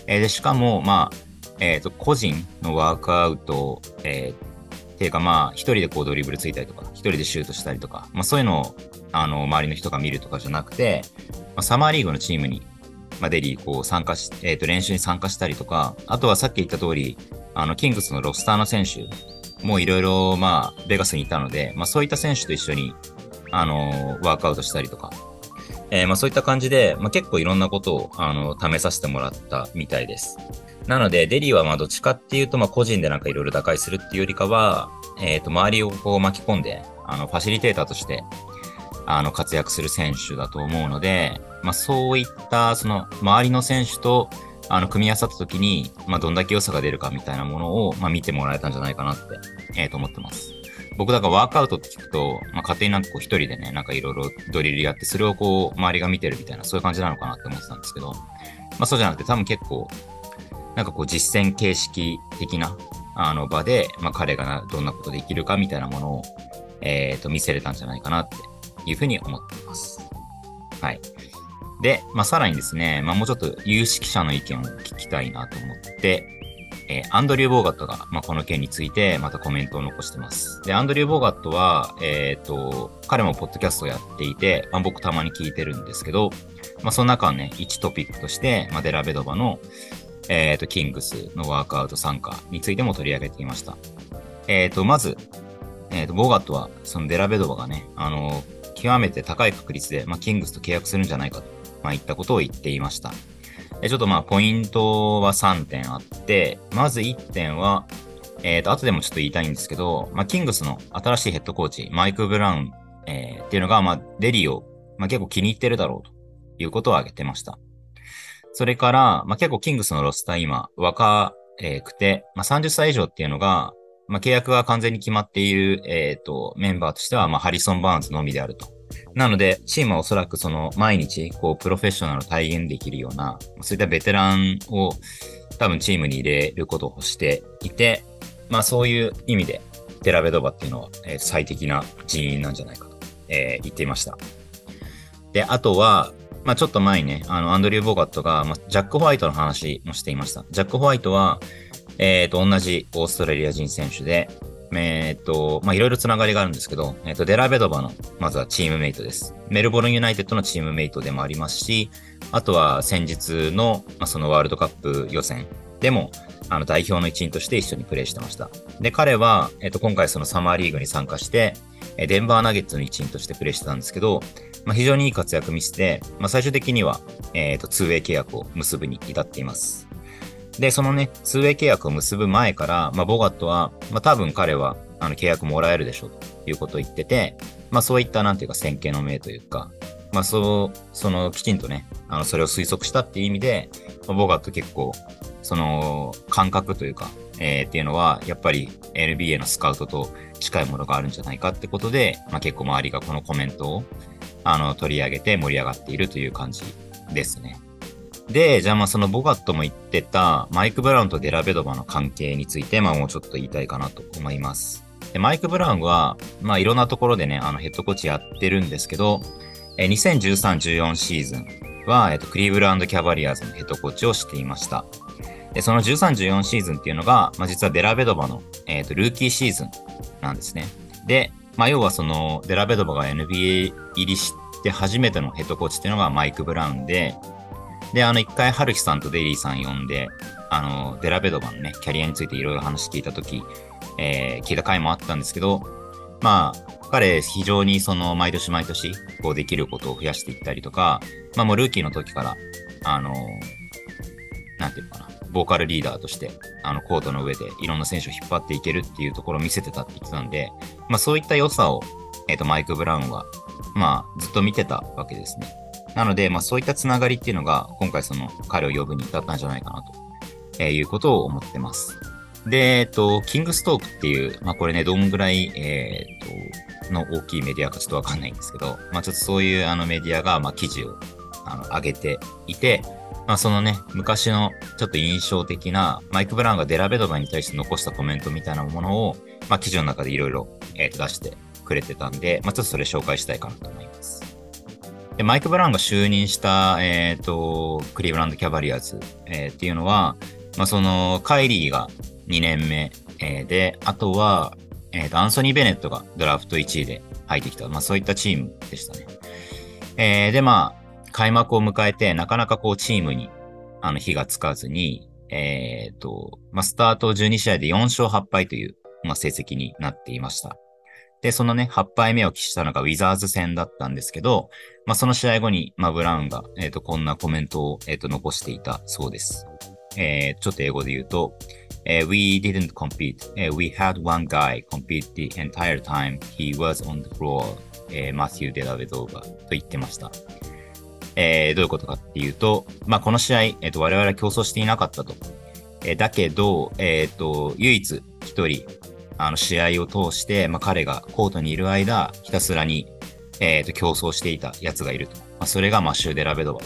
えーで、しかも、まあ、えっ、と、個人のワークアウト、えーっていうかまあ、一人でこうドリブルついたりとか、一人でシュートしたりとか、まあそういうのを、あの、周りの人が見るとかじゃなくて、まあ、サマーリーグのチームに、まあ、デリーこう参加し、えっ、と、練習に参加したりとか、あとはさっき言った通り、あの、キングスのロスターの選手もいろいろ、まあ、ベガスにいたので、まあそういった選手と一緒に、あの、ワークアウトしたりとか、えーまあそういった感じで、まあ結構いろんなことを、あの、試させてもらったみたいです。なので、デリーはまあどっちかっていうと、まあ個人でなんかいろいろ打開するっていうよりかは、えっ、と、周りをこう巻き込んで、あの、ファシリテーターとして、あの、活躍する選手だと思うので、まあそういった、その、周りの選手と、あの、組み合わさった時に、まあどんだけ良さが出るかみたいなものを、まあ見てもらえたんじゃないかなって、えーと思ってます。僕だからワークアウトって聞くと、まあ、勝手になんかこう一人でね、なんかいろいろドリルやって、それをこう周りが見てるみたいな、そういう感じなのかなって思ってたんですけど、まあそうじゃなくて多分結構、なんかこう実践形式的なあの場で、まあ彼がどんなことできるかみたいなものを、えっ、と見せれたんじゃないかなっていうふうに思っています。はい。で、まあさらにですね、まあもうちょっと有識者の意見を聞きたいなと思って、えーアンドリュー・ボーガットが、まあ、この件についてまたコメントを残してます。で、アンドリュー・ボーガットは、えっ、と、彼もポッドキャストをやっていて、まあ、僕たまに聞いてるんですけど、まあ、その中のね、1トピックとして、ま、デラベドバの、えっ、と、キングスのワークアウト参加についても取り上げていました。えっ、と、まず、えっ、と、ボーガットは、そのデラベドバがね、あの、極めて高い確率で、まあ、キングスと契約するんじゃないかと、まあ、言ったことを言っていました。ちょっとまあ、ポイントは3点あって、まず1点は、えっ、と、後でもちょっと言いたいんですけど、まあ、キングスの新しいヘッドコーチ、マイク・ブラウン、えーっていうのが、まあ、デリーを、まあ、結構気に入ってるだろうということを挙げてました。それから、まあ、結構キングスのロスター今、若くて、まあ、30歳以上っていうのが、まあ、契約が完全に決まっている、えっ、と、メンバーとしては、まあ、ハリソン・バーンズのみであると。なので、チームはおそらくその毎日、こう、プロフェッショナルを体現できるような、そういったベテランを多分チームに入れることをしていて、まあそういう意味で、テラベドバっていうのは、え最適な人員なんじゃないかと、えー言っていました。で、あとは、まあちょっと前にね、あの、アンドリュー・ボガットが、まあ、ジャック・ホワイトの話もしていました。ジャック・ホワイトは、えっ、と、同じオーストラリア人選手で、えっ、と、まあいろいろつながりがあるんですけど、えっ、と、デラベドバの、まずはチームメイトです。メルボルン・ユナイテッドのチームメイトでもありますし、あとは先日の、ま、そのワールドカップ予選でも、あの代表の一員として一緒にプレーしてました。で、彼は、えっ、と、今回そのサマーリーグに参加して、えデンバーナゲッツの一員としてプレーしてたんですけど、まあ、非常にいい活躍見せて、まあ、最終的には、えっ、と、2ウェイ契約を結ぶに至っています。で、そのね、2ウェ契約を結ぶ前から、まあ、ボガットは、まあ、多分彼は、あの、契約もらえるでしょうということを言ってて、まあ、そういった、なんていうか、先見の明というか、まあ、そう、その、きちんとね、あの、それを推測したっていう意味で、まあボガット結構、その、感覚というか、えーっていうのは、やっぱり NBA のスカウトと近いものがあるんじゃないかってことで、まあ、結構周りがこのコメントを、あの、取り上げて盛り上がっているという感じですね。で、じゃあまあそのボガットも言ってたマイク・ブラウンとデラベドバの関係について、まあもうちょっと言いたいかなと思います。でマイク・ブラウンは、まあいろんなところでね、あのヘッドコーチやってるんですけど、え2013-14シーズンは、えっと、クリーブランド・キャバリアーズのヘッドコーチをしていました。で、その13-14シーズンっていうのが、まあ実はデラベドバの、えっと、ルーキーシーズンなんですね。で、まあ要はその、デラベドバが NBA 入りして初めてのヘッドコーチっていうのがマイク・ブラウンで、で、あの、一回、ハルヒさんとデイリーさん呼んで、あの、デラベドバのね、キャリアについていろいろ話聞いたとき、えー聞いた回もあったんですけど、まあ、彼、非常にその、毎年毎年、こう、できることを増やしていったりとか、まあ、もうルーキーの時から、あの、なんていうのかな、ボーカルリーダーとして、あの、コートの上でいろんな選手を引っ張っていけるっていうところを見せてたって言ってたんで、まあそういった良さを、えっ、と、マイク・ブラウンは、まあずっと見てたわけですね。なので、まあそういったつながりっていうのが、今回その彼を呼ぶに至ったんじゃないかなと、えーいうことを思ってます。で、えっと、キングストークっていう、まあこれね、どんぐらい、えーっと、の大きいメディアかちょっとわかんないんですけど、まあちょっとそういうあのメディアが、まあ記事をあの上げていて、まあそのね、昔のちょっと印象的なマイク・ブラウンがデラベドバに対して残したコメントみたいなものを、まあ記事の中でいろいろ出してくれてたんで、まあちょっとそれ紹介したいかなと思います。で、マイク・ブラウンが就任した、えっ、と、クリーブランド・キャバリアーズ、えーっていうのは、まあその、カイリーが2年目、えーで、あとは、えっ、と、アンソニー・ベネットがドラフト1位で入ってきた、まあそういったチームでしたね。えで、まあ、開幕を迎えて、なかなかこうチームに、あの、火がつかずに、えっ、と、まあ、スタート12試合で4勝8敗という、まあ、成績になっていました。で、そのね、8敗目を喫したのがウィザーズ戦だったんですけど、まあ、その試合後に、まあ、ブラウンが、えっ、と、こんなコメントを、えっ、と、残していたそうです。えーちょっと英語で言うと、えー We didn't compete. えー we had one guy compete the entire time he was on the floor. えー、マシュー・デラベドーバと言ってました。えーどういうことかっていうと、まあ、この試合、えっ、と、我々は競争していなかったと。えーだけど、えっ、と、唯一一人、あの、試合を通して、まあ、彼がコートにいる間、ひたすらに、えっ、と、競争していた奴がいると。まあ、それがマシュー・デラベドバ。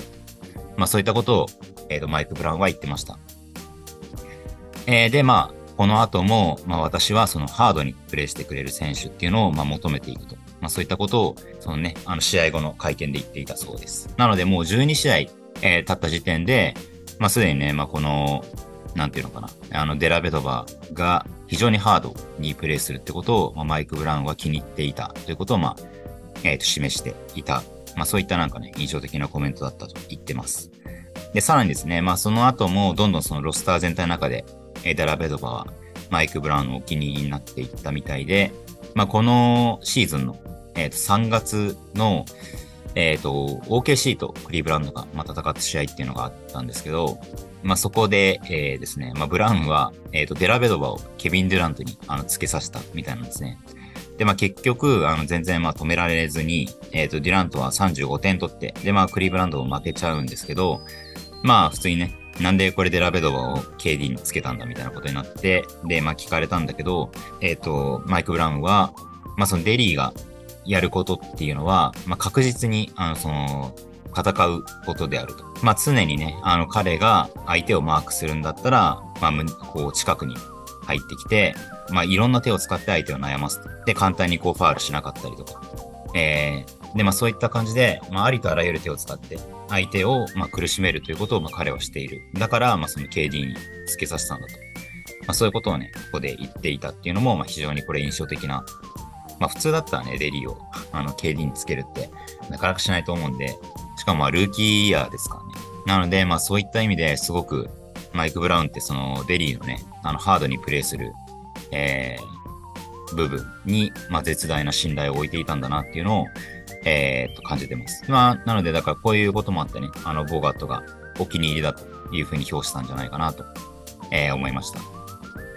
まあ、そういったことを、えっ、と、マイク・ブラウンは言ってました。えーで、まあ、この後も、まあ、私はそのハードにプレイしてくれる選手っていうのを、まあ、求めていくと。まあ、そういったことを、そのね、あの、試合後の会見で言っていたそうです。なので、もう12試合、えー経った時点で、まあ、すでにね、まあ、この、なんていうのかな、あの、デラベドバが非常にハードにプレイするってことを、まあ、マイク・ブラウンは気に入っていたということを、まあ、えーと、示していた。まあ、そういったなんかね、印象的なコメントだったと言ってます。で、さらにですね、まあ、その後も、どんどんそのロスター全体の中で、えーデラベドバは、マイク・ブラウンのお気に入りになっていったみたいで、まあ、このシーズンの、えーと3月の、えっ、と、OKC とクリーブランドが、まあ、戦った試合っていうのがあったんですけど、まあ、そこで、えーですね、まあ、ブラウンは、えっ、と、デラベドバをケビン・デュラントに、あの、付けさせたみたいなんですね。で、まあ、結局、あの、全然、まあ、止められずに、えっ、と、デュラントは35点取って、で、まあ、クリーブランドも負けちゃうんですけど、まあ、普通にね、なんでこれでラベドバを KD につけたんだみたいなことになって、で、まあ、聞かれたんだけど、えっ、と、マイク・ブラウンは、まあ、そのデリーがやることっていうのは、まあ、確実に、あの、その、戦うことであると。まあ、常にね、あの、彼が相手をマークするんだったら、まあ、こう、近くに入ってきて、まあ、いろんな手を使って相手を悩ますと。で、簡単にこう、ファールしなかったりとか。えー、で、まあ、そういった感じで、まあ、ありとあらゆる手を使って、相手を、まあ、苦しめるということを、まあ、彼はしている。だから、まあ、その KD につけさせたんだと。まあ、そういうことをね、ここで言っていたっていうのも、まあ、非常にこれ印象的な。まあ、普通だったらね、デリーを、あの、KD につけるって、なかなかしないと思うんで、しかも、ルーキーイヤーですからね。なので、まあ、そういった意味ですごく、マイク・ブラウンってその、デリーのね、あの、ハードにプレイする、えー、部分に、まあ、絶大な信頼を置いていたんだなっていうのを、えー、と感じてます。まあ、なので、だからこういうこともあってね、あの、ボガットがお気に入りだというふうに評したんじゃないかなと、えー思いました。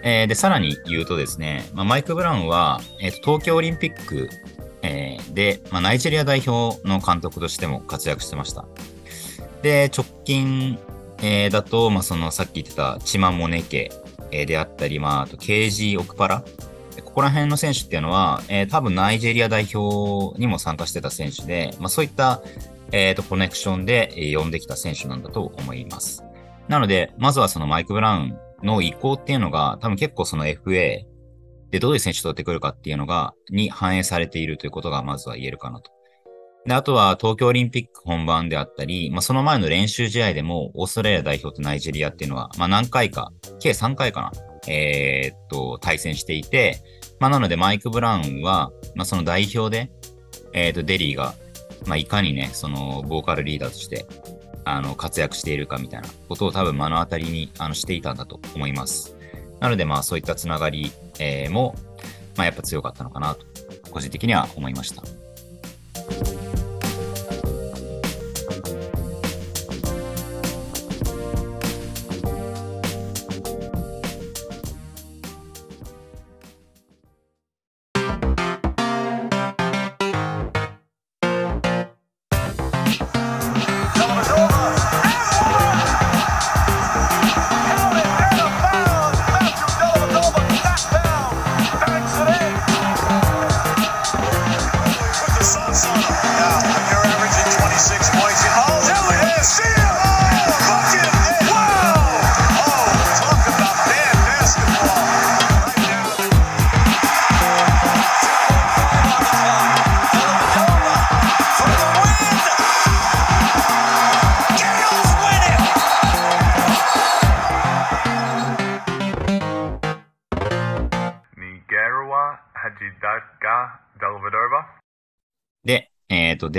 えーで、さらに言うとですね、まあ、マイク・ブラウンは、えーと東京オリンピック、えーで、まあ、ナイジェリア代表の監督としても活躍してました。で、直近、えーだと、まあ、そのさっき言ってたチマモネケ、えーであったり、まあ、あと KG オクパラ、ここら辺の選手っていうのは、えー多分ナイジェリア代表にも参加してた選手で、まあ、そういった、えーとコネクションで、呼んできた選手なんだと思います。なので、まずはそのマイク・ブラウンの意向っていうのが、多分結構その FA でどういう選手を取ってくるかっていうのが、に反映されているということがまずは言えるかなと。で、あとは東京オリンピック本番であったり、まあ、その前の練習試合でも、オーストラリア代表とナイジェリアっていうのは、まあ、何回か、計3回かな、えーっと、対戦していて、まあ、なのでマイク・ブラウンは、まあ、その代表で、えーっと、デリーが、まあ、いかにね、その、ボーカルリーダーとして、あの、活躍しているかみたいなことを多分目の当たりに、あの、していたんだと思います。なので、まあ、そういったつながり、えーも、まあ、やっぱ強かったのかなと、個人的には思いました。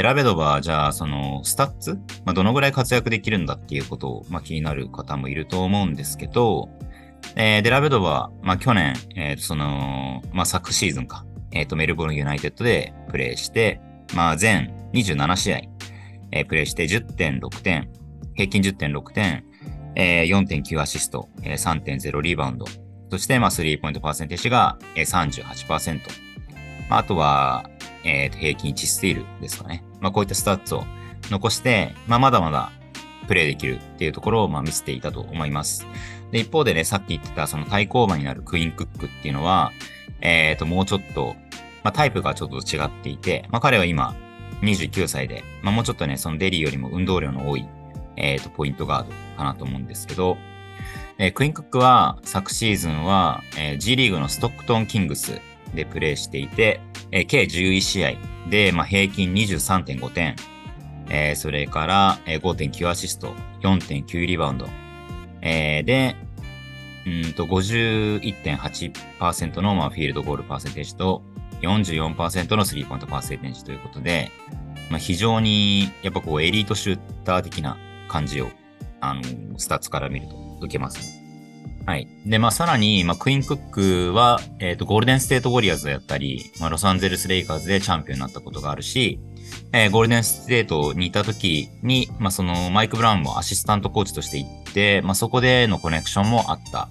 デラベドバは、じゃあ、その、スタッツ、まあ、どのぐらい活躍できるんだっていうことを、まあ、気になる方もいると思うんですけど、えーデラベドバは、まあ、去年、えっ、と、その、まあ、昨シーズンか、えっ、と、メルボルンユナイテッドでプレーして、まあ、全27試合、えープレーして10.6点、平均10.6点、えー4.9アシスト、えー3.0リバウンド、そして、まあ、スリーポイントパーセンテージがえー38%。まあ、あとは、えー平均1スティールですかね。まあ、こういったスタッツを残して、まあ、まだまだプレイできるっていうところを、まあ、見せていたと思います。で、一方でね、さっき言ってた、その対抗馬になるクインクックっていうのは、えっ、と、もうちょっと、まあ、タイプがちょっと違っていて、まあ、彼は今、29歳で、まあ、もうちょっとね、そのデリーよりも運動量の多い、えっ、と、ポイントガードかなと思うんですけど、えークインクックは昨シーズンは、えー G リーグのストックトンキングスでプレーしていて、えー計11試合で、まあ、平均23.5点、えーそれから、えー5.9アシスト、4.9リバウンド、えーで、うんと51.8%の、まあ、フィールドゴールパーセンテージと44%のスリーポイントパーセンテージということで、まあ、非常にやっぱこうエリートシューター的な感じを、あの、スタッツから見ると受けますね。はい。で、まあ、さらに、まあ、クインクックは、えっ、と、ゴールデンステートウォリアーズをやったり、まあ、ロサンゼルスレイカーズでチャンピオンになったことがあるし、えーゴールデンステートにいた時に、まあ、その、マイク・ブラウンもアシスタントコーチとしていて、まあ、そこでのコネクションもあった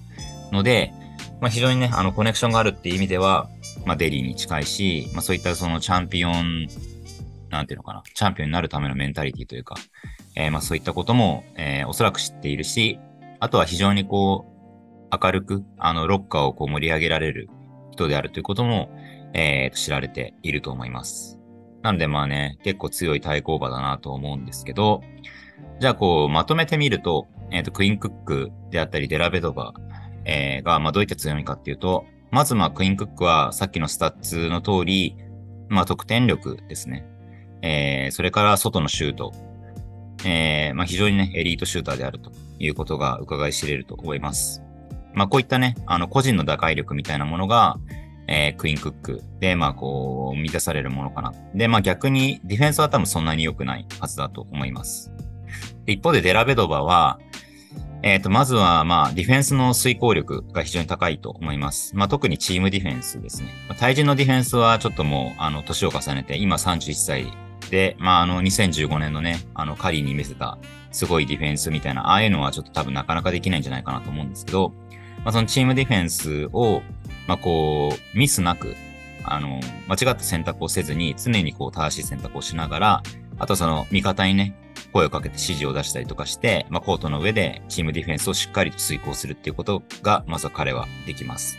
ので、まあ、非常にね、あの、コネクションがあるっていう意味では、まあ、デリーに近いし、まあ、そういったそのチャンピオン、なんていうのかな、チャンピオンになるためのメンタリティというか、えーまあ、そういったことも、えーおそらく知っているし、あとは非常にこう、明るく、あの、ロッカーをこう盛り上げられる人であるということも、えー知られていると思います。なんでまあね、結構強い対抗馬だなと思うんですけど、じゃあこう、まとめてみると、えっ、と、クインクックであったり、デラベドバ、えーが、まあどういった強みかっていうと、まずまあクインクックはさっきのスタッツの通り、まあ得点力ですね。えーそれから外のシュート。えーまあ非常にね、エリートシューターであるということが伺い知れると思います。まあこういったね、あの個人の打開力みたいなものが、えークイーンクックで、まあこう、満たされるものかな。で、まあ逆にディフェンスは多分そんなに良くないはずだと思います。一方でデラベドバは、えっ、と、まずは、まあ、ディフェンスの遂行力が非常に高いと思います。まあ、特にチームディフェンスですね。まあ対人のディフェンスはちょっともう、あの、年を重ねて、今31歳で、まあ、あの、2015年のね、あの、カリーに見せた、すごいディフェンスみたいな、ああいうのはちょっと多分なかなかできないんじゃないかなと思うんですけど、まあ、そのチームディフェンスを、まあ、こう、ミスなく、あの、間違った選択をせずに、常にこう、正しい選択をしながら、あとその、味方にね、声をかけて指示を出したりとかして、まあ、コートの上でチームディフェンスをしっかりと遂行するっていうことが、まずは彼はできます。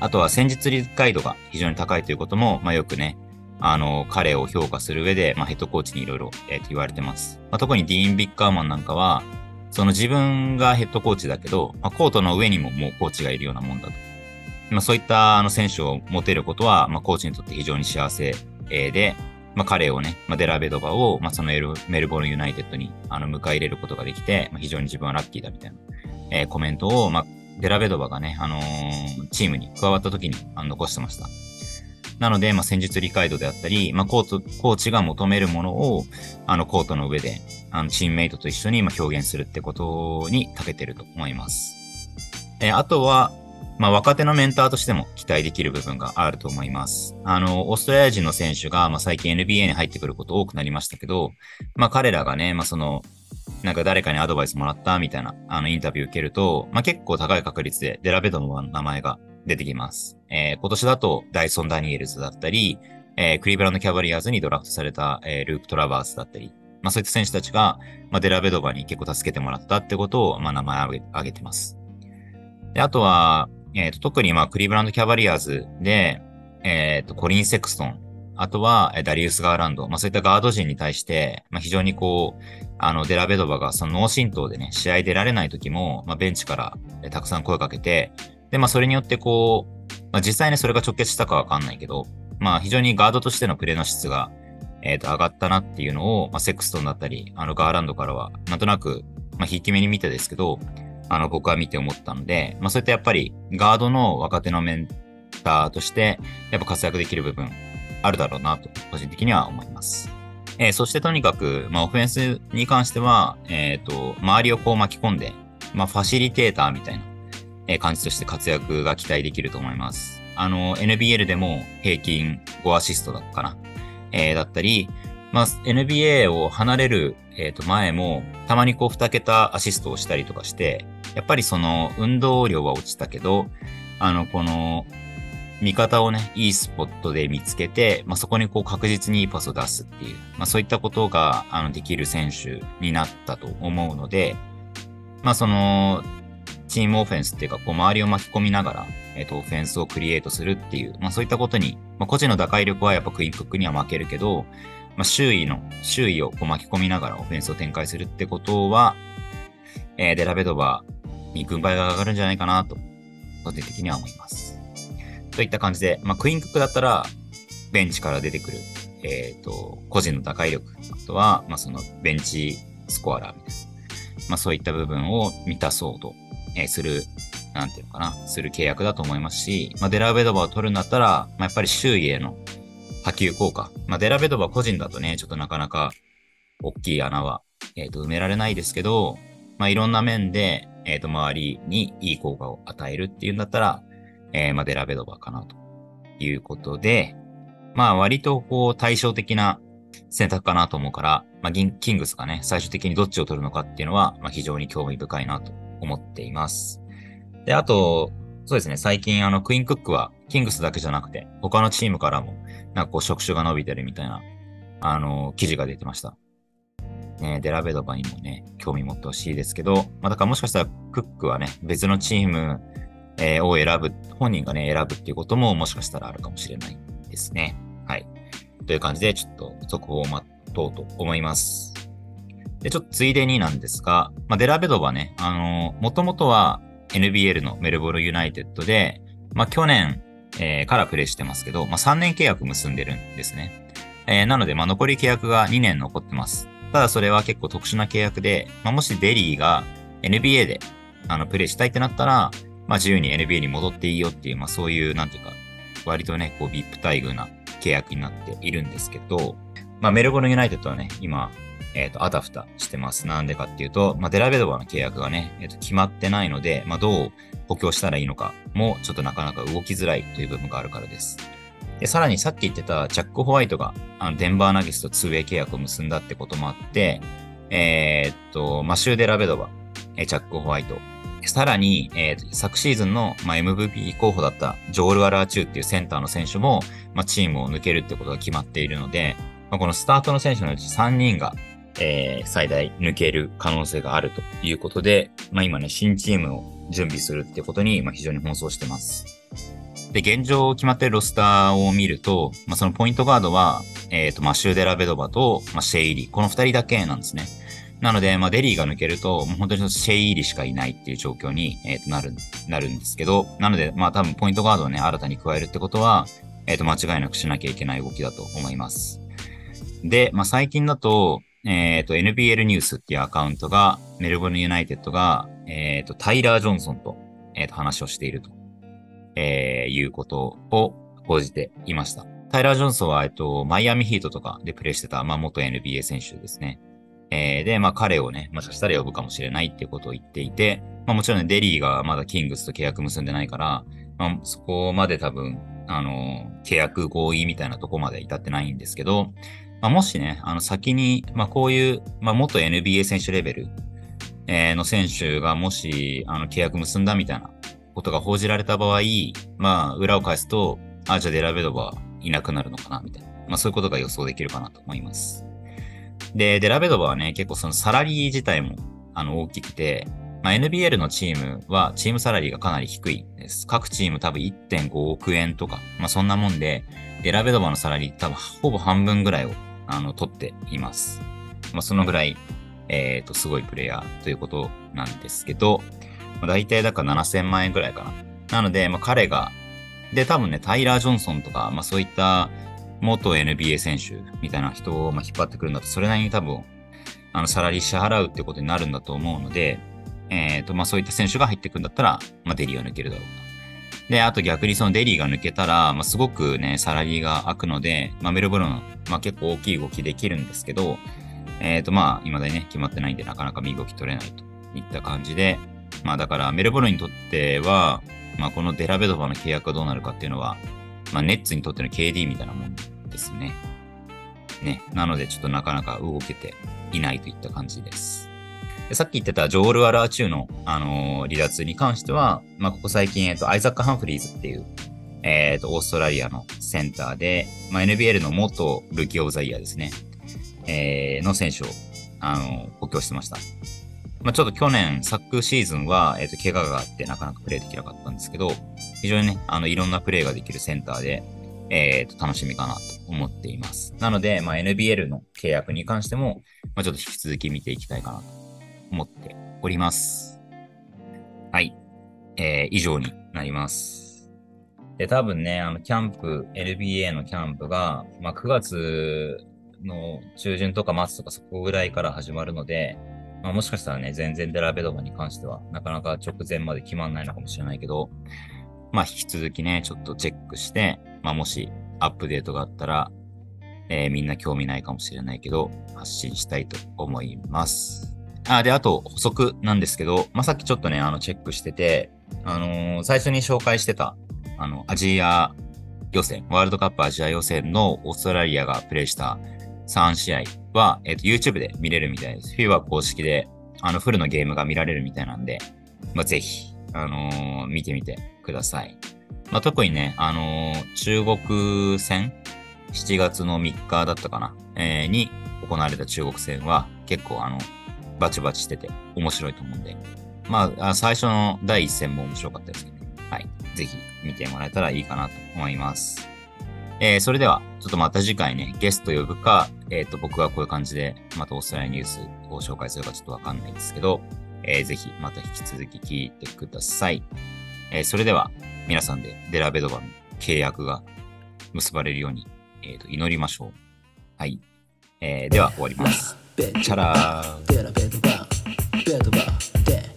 あとは戦術理解度が非常に高いということも、まあ、よくね、あの、彼を評価する上で、まあ、ヘッドコーチにいろいろ、言われてます。まあ、特にディーン・ビッカーマンなんかは、その自分がヘッドコーチだけど、まあ、コートの上にももうコーチがいるようなもんだと。まあ、そういったあの選手を持てることは、まあ、コーチにとって非常に幸せで、まあ、彼をね、まあ、デラベドバを、まあ、そのエルメルボルンユナイテッドにあの迎え入れることができて、まあ、非常に自分はラッキーだみたいな、えーコメントを、まあ、デラベドバがね、あのーチームに加わった時にあの残してました。なので、まあ、戦術理解度であったり、まあ、コート、コーチが求めるものを、あの、コートの上で、あの、チームメイトと一緒に、まあ、表現するってことに長けてると思います。えーあとは、まあ、若手のメンターとしても期待できる部分があると思います。あの、オーストラリア人の選手が、まあ、最近 NBA に入ってくること多くなりましたけど、まあ、彼らがね、まあ、その、なんか誰かにアドバイスもらったみたいな、あの、インタビュー受けると、まあ、結構高い確率でデラベドの名前が出てきます。えー今年だとダイソン・ダニエルズだったり、えークリーブランド・キャバリアーズにドラフトされた、えーループ・トラバースだったり、まあ、そういった選手たちが、まあ、デラベドバに結構助けてもらったってことを、まあ、名前挙げ挙げてます。で、あとは、えっ、と、特に、まあ、クリーブランド・キャバリアーズで、えっ、と、コリン・セクストン、あとは、ダリウス・ガーランド、まあ、そういったガード陣に対して、まあ、非常にこう、あの、デラベドバがその脳震盪でね、試合出られない時も、まあ、ベンチから、たくさん声をかけて、で、まあ、それによってこう、まあ、実際ね、それが直結したかわかんないけど、まあ、非常にガードとしてのプレーの質が、えっ、と、上がったなっていうのを、まあ、セクストンだったり、あの、ガーランドからは、なんとなく、まあ、ひいき目に見てですけど、あの、僕は見て思ったので、まあ、そういったやっぱり、ガードの若手のメンターとして、やっぱ活躍できる部分あるだろうなと、個人的には思います。えーそしてとにかく、まあ、オフェンスに関しては、えっ、と、周りをこう巻き込んで、まあ、ファシリテーターみたいな、えー感じとして活躍が期待できると思います。あの、NBL でも平均5アシストだったかな。えーだったり、まあ、NBA を離れる、えーと前も、たまにこう2桁アシストをしたりとかして、やっぱりその運動量は落ちたけど、あの、この、味方をね、いいスポットで見つけて、まあ、そこにこう確実にいいパスを出すっていう、まあ、そういったことが、あの、できる選手になったと思うので、まあ、その、チームオフェンスっていうか、こう、周りを巻き込みながら、えっ、と、オフェンスをクリエイトするっていう、まあ、そういったことに、まあ、個人の打開力はやっぱクイーンクックには負けるけど、まあ、周囲の、周囲をこう巻き込みながらオフェンスを展開するってことは、えーデラベドバに軍配が上がるんじゃないかなと、個人的には思います。といった感じで、まあ、クイーンクックだったら、ベンチから出てくる、えっ、と、個人の打開力、あとは、まあ、その、ベンチスコアラーみたいな、まあ、そういった部分を満たそうと、えする、なんていうのかな、する契約だと思いますし、まあ、デラベドバを取るんだったら、まあ、やっぱり周囲への波及効果。まあ、デラベドバ個人だとね、ちょっとなかなか大きい穴は、えっ、と、埋められないですけど、まあ、いろんな面で、えっ、と、周りにいい効果を与えるっていうんだったら、えーまあ、デラベドバかなということで、まあ、割とこう、対照的な選択かなと思うから、まあ、キングスがね、最終的にどっちを取るのかっていうのは、まあ、非常に興味深いなと思っています。で、あと、そうですね、最近あの、クイーンクックは、キングスだけじゃなくて、他のチームからも、なんかこう、触手が伸びてるみたいな、あの、記事が出てました。ね、デラベドバにもね、興味持ってほしいですけど、まあ、だからもしかしたら、クックはね、別のチーム、えを選ぶ、本人がね、選ぶっていうことももしかしたらあるかもしれないですね。はい。という感じで、ちょっと速報を待とうと思います。で、ちょっとついでになんですが、まあ、デラベドバね、あのもともとは NBL のメルボルユナイテッドで、まあ、去年、えーからプレイしてますけど、まあ、3年契約結んでるんですね。えーなので、まあ、残り契約が2年残ってます。ただそれは結構特殊な契約で、まあ、もしデリーが NBA であのプレイしたいってなったら、まあ、自由に NBA に戻っていいよっていう、まあ、そういう、なんていうか、割とね、こう、VIP 待遇な契約になっているんですけど、まあ、メルボルンユナイテッドはね、今、えっ、と、あたふたしてます。なんでかっていうと、まあ、デラベドバの契約がね、えっ、と、決まってないので、まあ、どう補強したらいいのかも、ちょっとなかなか動きづらいという部分があるからです。で、さらにさっき言ってたジャック・ホワイトが、あの、デンバーナゲスと 2way 契約を結んだってこともあって、えーっと、マシュー・デラベドバ、えージャック・ホワイト、さらに、えーと昨シーズンの、まあ、MVP 候補だったジョール・アラーチューっていうセンターの選手も、まあ、チームを抜けるってことが決まっているので、まあ、このスタートの選手のうち3人が、えー最大抜ける可能性があるということで、まあ、今ね、新チームを準備するってことに、まあ、非常に奔走してます。で、現状決まってるロスターを見ると、まあ、そのポイントガードは、えっ、と、マシュー・デラベドバと、まあ、シェイリー。この二人だけなんですね。なので、まあ、デリーが抜けると、もう本当にシェイリーしかいないっていう状況に、えーとなる、なるんですけど、なので、まあ、多分ポイントガードをね、新たに加えるってことは、えっ、と、間違いなくしなきゃいけない動きだと思います。で、まあ、最近だと、えっ、と、NBL ニュースっていうアカウントが、メルボルンユナイテッドが、えっ、と、タイラー・ジョンソンと、えっ、と、話をしていると、えーいうことを報じていました。タイラー・ジョンソンは、えっと、マイアミヒートとかでプレイしてた、まあ、元 NBA 選手ですね。えーで、まあ、彼をね、もしかしたら呼ぶかもしれないっていうことを言っていて、まあ、もちろんね、デリーがまだキングスと契約結んでないから、まあ、そこまで多分、あの、契約合意みたいなとこまで至ってないんですけど、まあ、もしね、あの、先に、まあ、こういう、まあ、元 NBA 選手レベル、えーの選手がもし、あの、契約結んだみたいなことが報じられた場合、まあ、裏を返すと、あ、じゃあデラベドバいなくなるのかな、みたいな。まあ、そういうことが予想できるかなと思います。で、デラベドバはね、結構そのサラリー自体も、あの、大きくて、まあ、NBL のチームは、チームサラリーがかなり低いです。各チーム多分1.5億円とか、まあ、そんなもんで、デラベドバのサラリー多分ほぼ半分ぐらいを、あの、取っています。まあ、そのぐらい、えっ、と、すごいプレイヤーということなんですけど、まあ、大体だから7000万円ぐらいかな。なので、まあ、彼が、で、多分ね、タイラー・ジョンソンとか、まあ、そういった元 NBA 選手みたいな人をまあ引っ張ってくるんだと、それなりに多分、あの、サラリー支払うってことになるんだと思うので、えっ、と、まあ、そういった選手が入ってくるんだったら、まあ、デリーを抜けるだろうで、あと逆にそのデリーが抜けたら、まあ、すごくね、サラリーが開くので、まあ、メルボルン、まあ、結構大きい動きできるんですけど、えっ、ー、とまあ、未だにね、決まってないんで、なかなか身動き取れないといった感じで、まあだからメルボルンにとっては、まあこのデラベドバの契約がどうなるかっていうのは、まあネッツにとっての KD みたいなもんですね。ね。なのでちょっとなかなか動けていないといった感じです。さっき言ってたジョール・アラーチューの、あのー、離脱に関しては、まあここ最近、えっ、と、アイザック・ハンフリーズっていう、えっ、と、オーストラリアのセンターで、まあ NBL の元ルーキー・オブ・ザ・イヤーですね。えー、の選手を、あの補強してました。まあ、ちょっと去年、昨シーズンは、えっ、と、怪我があってなかなかプレイできなかったんですけど、非常にね、あの、いろんなプレイができるセンターで、えっ、と、楽しみかなと思っています。なので、まあ、NBL の契約に関しても、まあ、ちょっと引き続き見ていきたいかなと思っております。はい。えー、以上になります。で、多分ね、あの、キャンプ、NBA のキャンプが、まあ、9月の中旬とか末とかそこぐらいから始まるので、まあ、もしかしたらね、全然デラベドバに関しては、なかなか直前まで決まんないのかもしれないけど、まあ、引き続きね、ちょっとチェックして、まあ、もしアップデートがあったら、えー、みんな興味ないかもしれないけど、発信したいと思います。あ、で、あと補足なんですけど、まあ、さっきちょっとね、あの、チェックしてて、あのー、最初に紹介してた、あの、アジア予選、ワールドカップアジア予選のオーストラリアがプレイした3試合は、えっ、ー、と、YouTube で見れるみたいです。FIBA 公式で、あの、フルのゲームが見られるみたいなんで、まあ、ぜひ、あのー、見てみてください。まあ、特にね、あのー、中国戦、7月の3日だったかな、えー、に行われた中国戦は、結構あの、バチバチしてて面白いと思うんで、まあ、最初の第1戦も面白かったですけど、はい。ぜひ見てもらえたらいいかなと思います。えー、それでは、ちょっとまた次回ね、ゲスト呼ぶか、えっ、ー、と、僕がこういう感じで、またオーストラリアニュースを紹介するかちょっとわかんないんですけど、えー、ぜひまた引き続き聞いてください。えー、それでは、皆さんでデラベドバの契約が結ばれるように、えー、と祈りましょう。はい。えー、では終わります。チャラー。ベラベドバベドバデ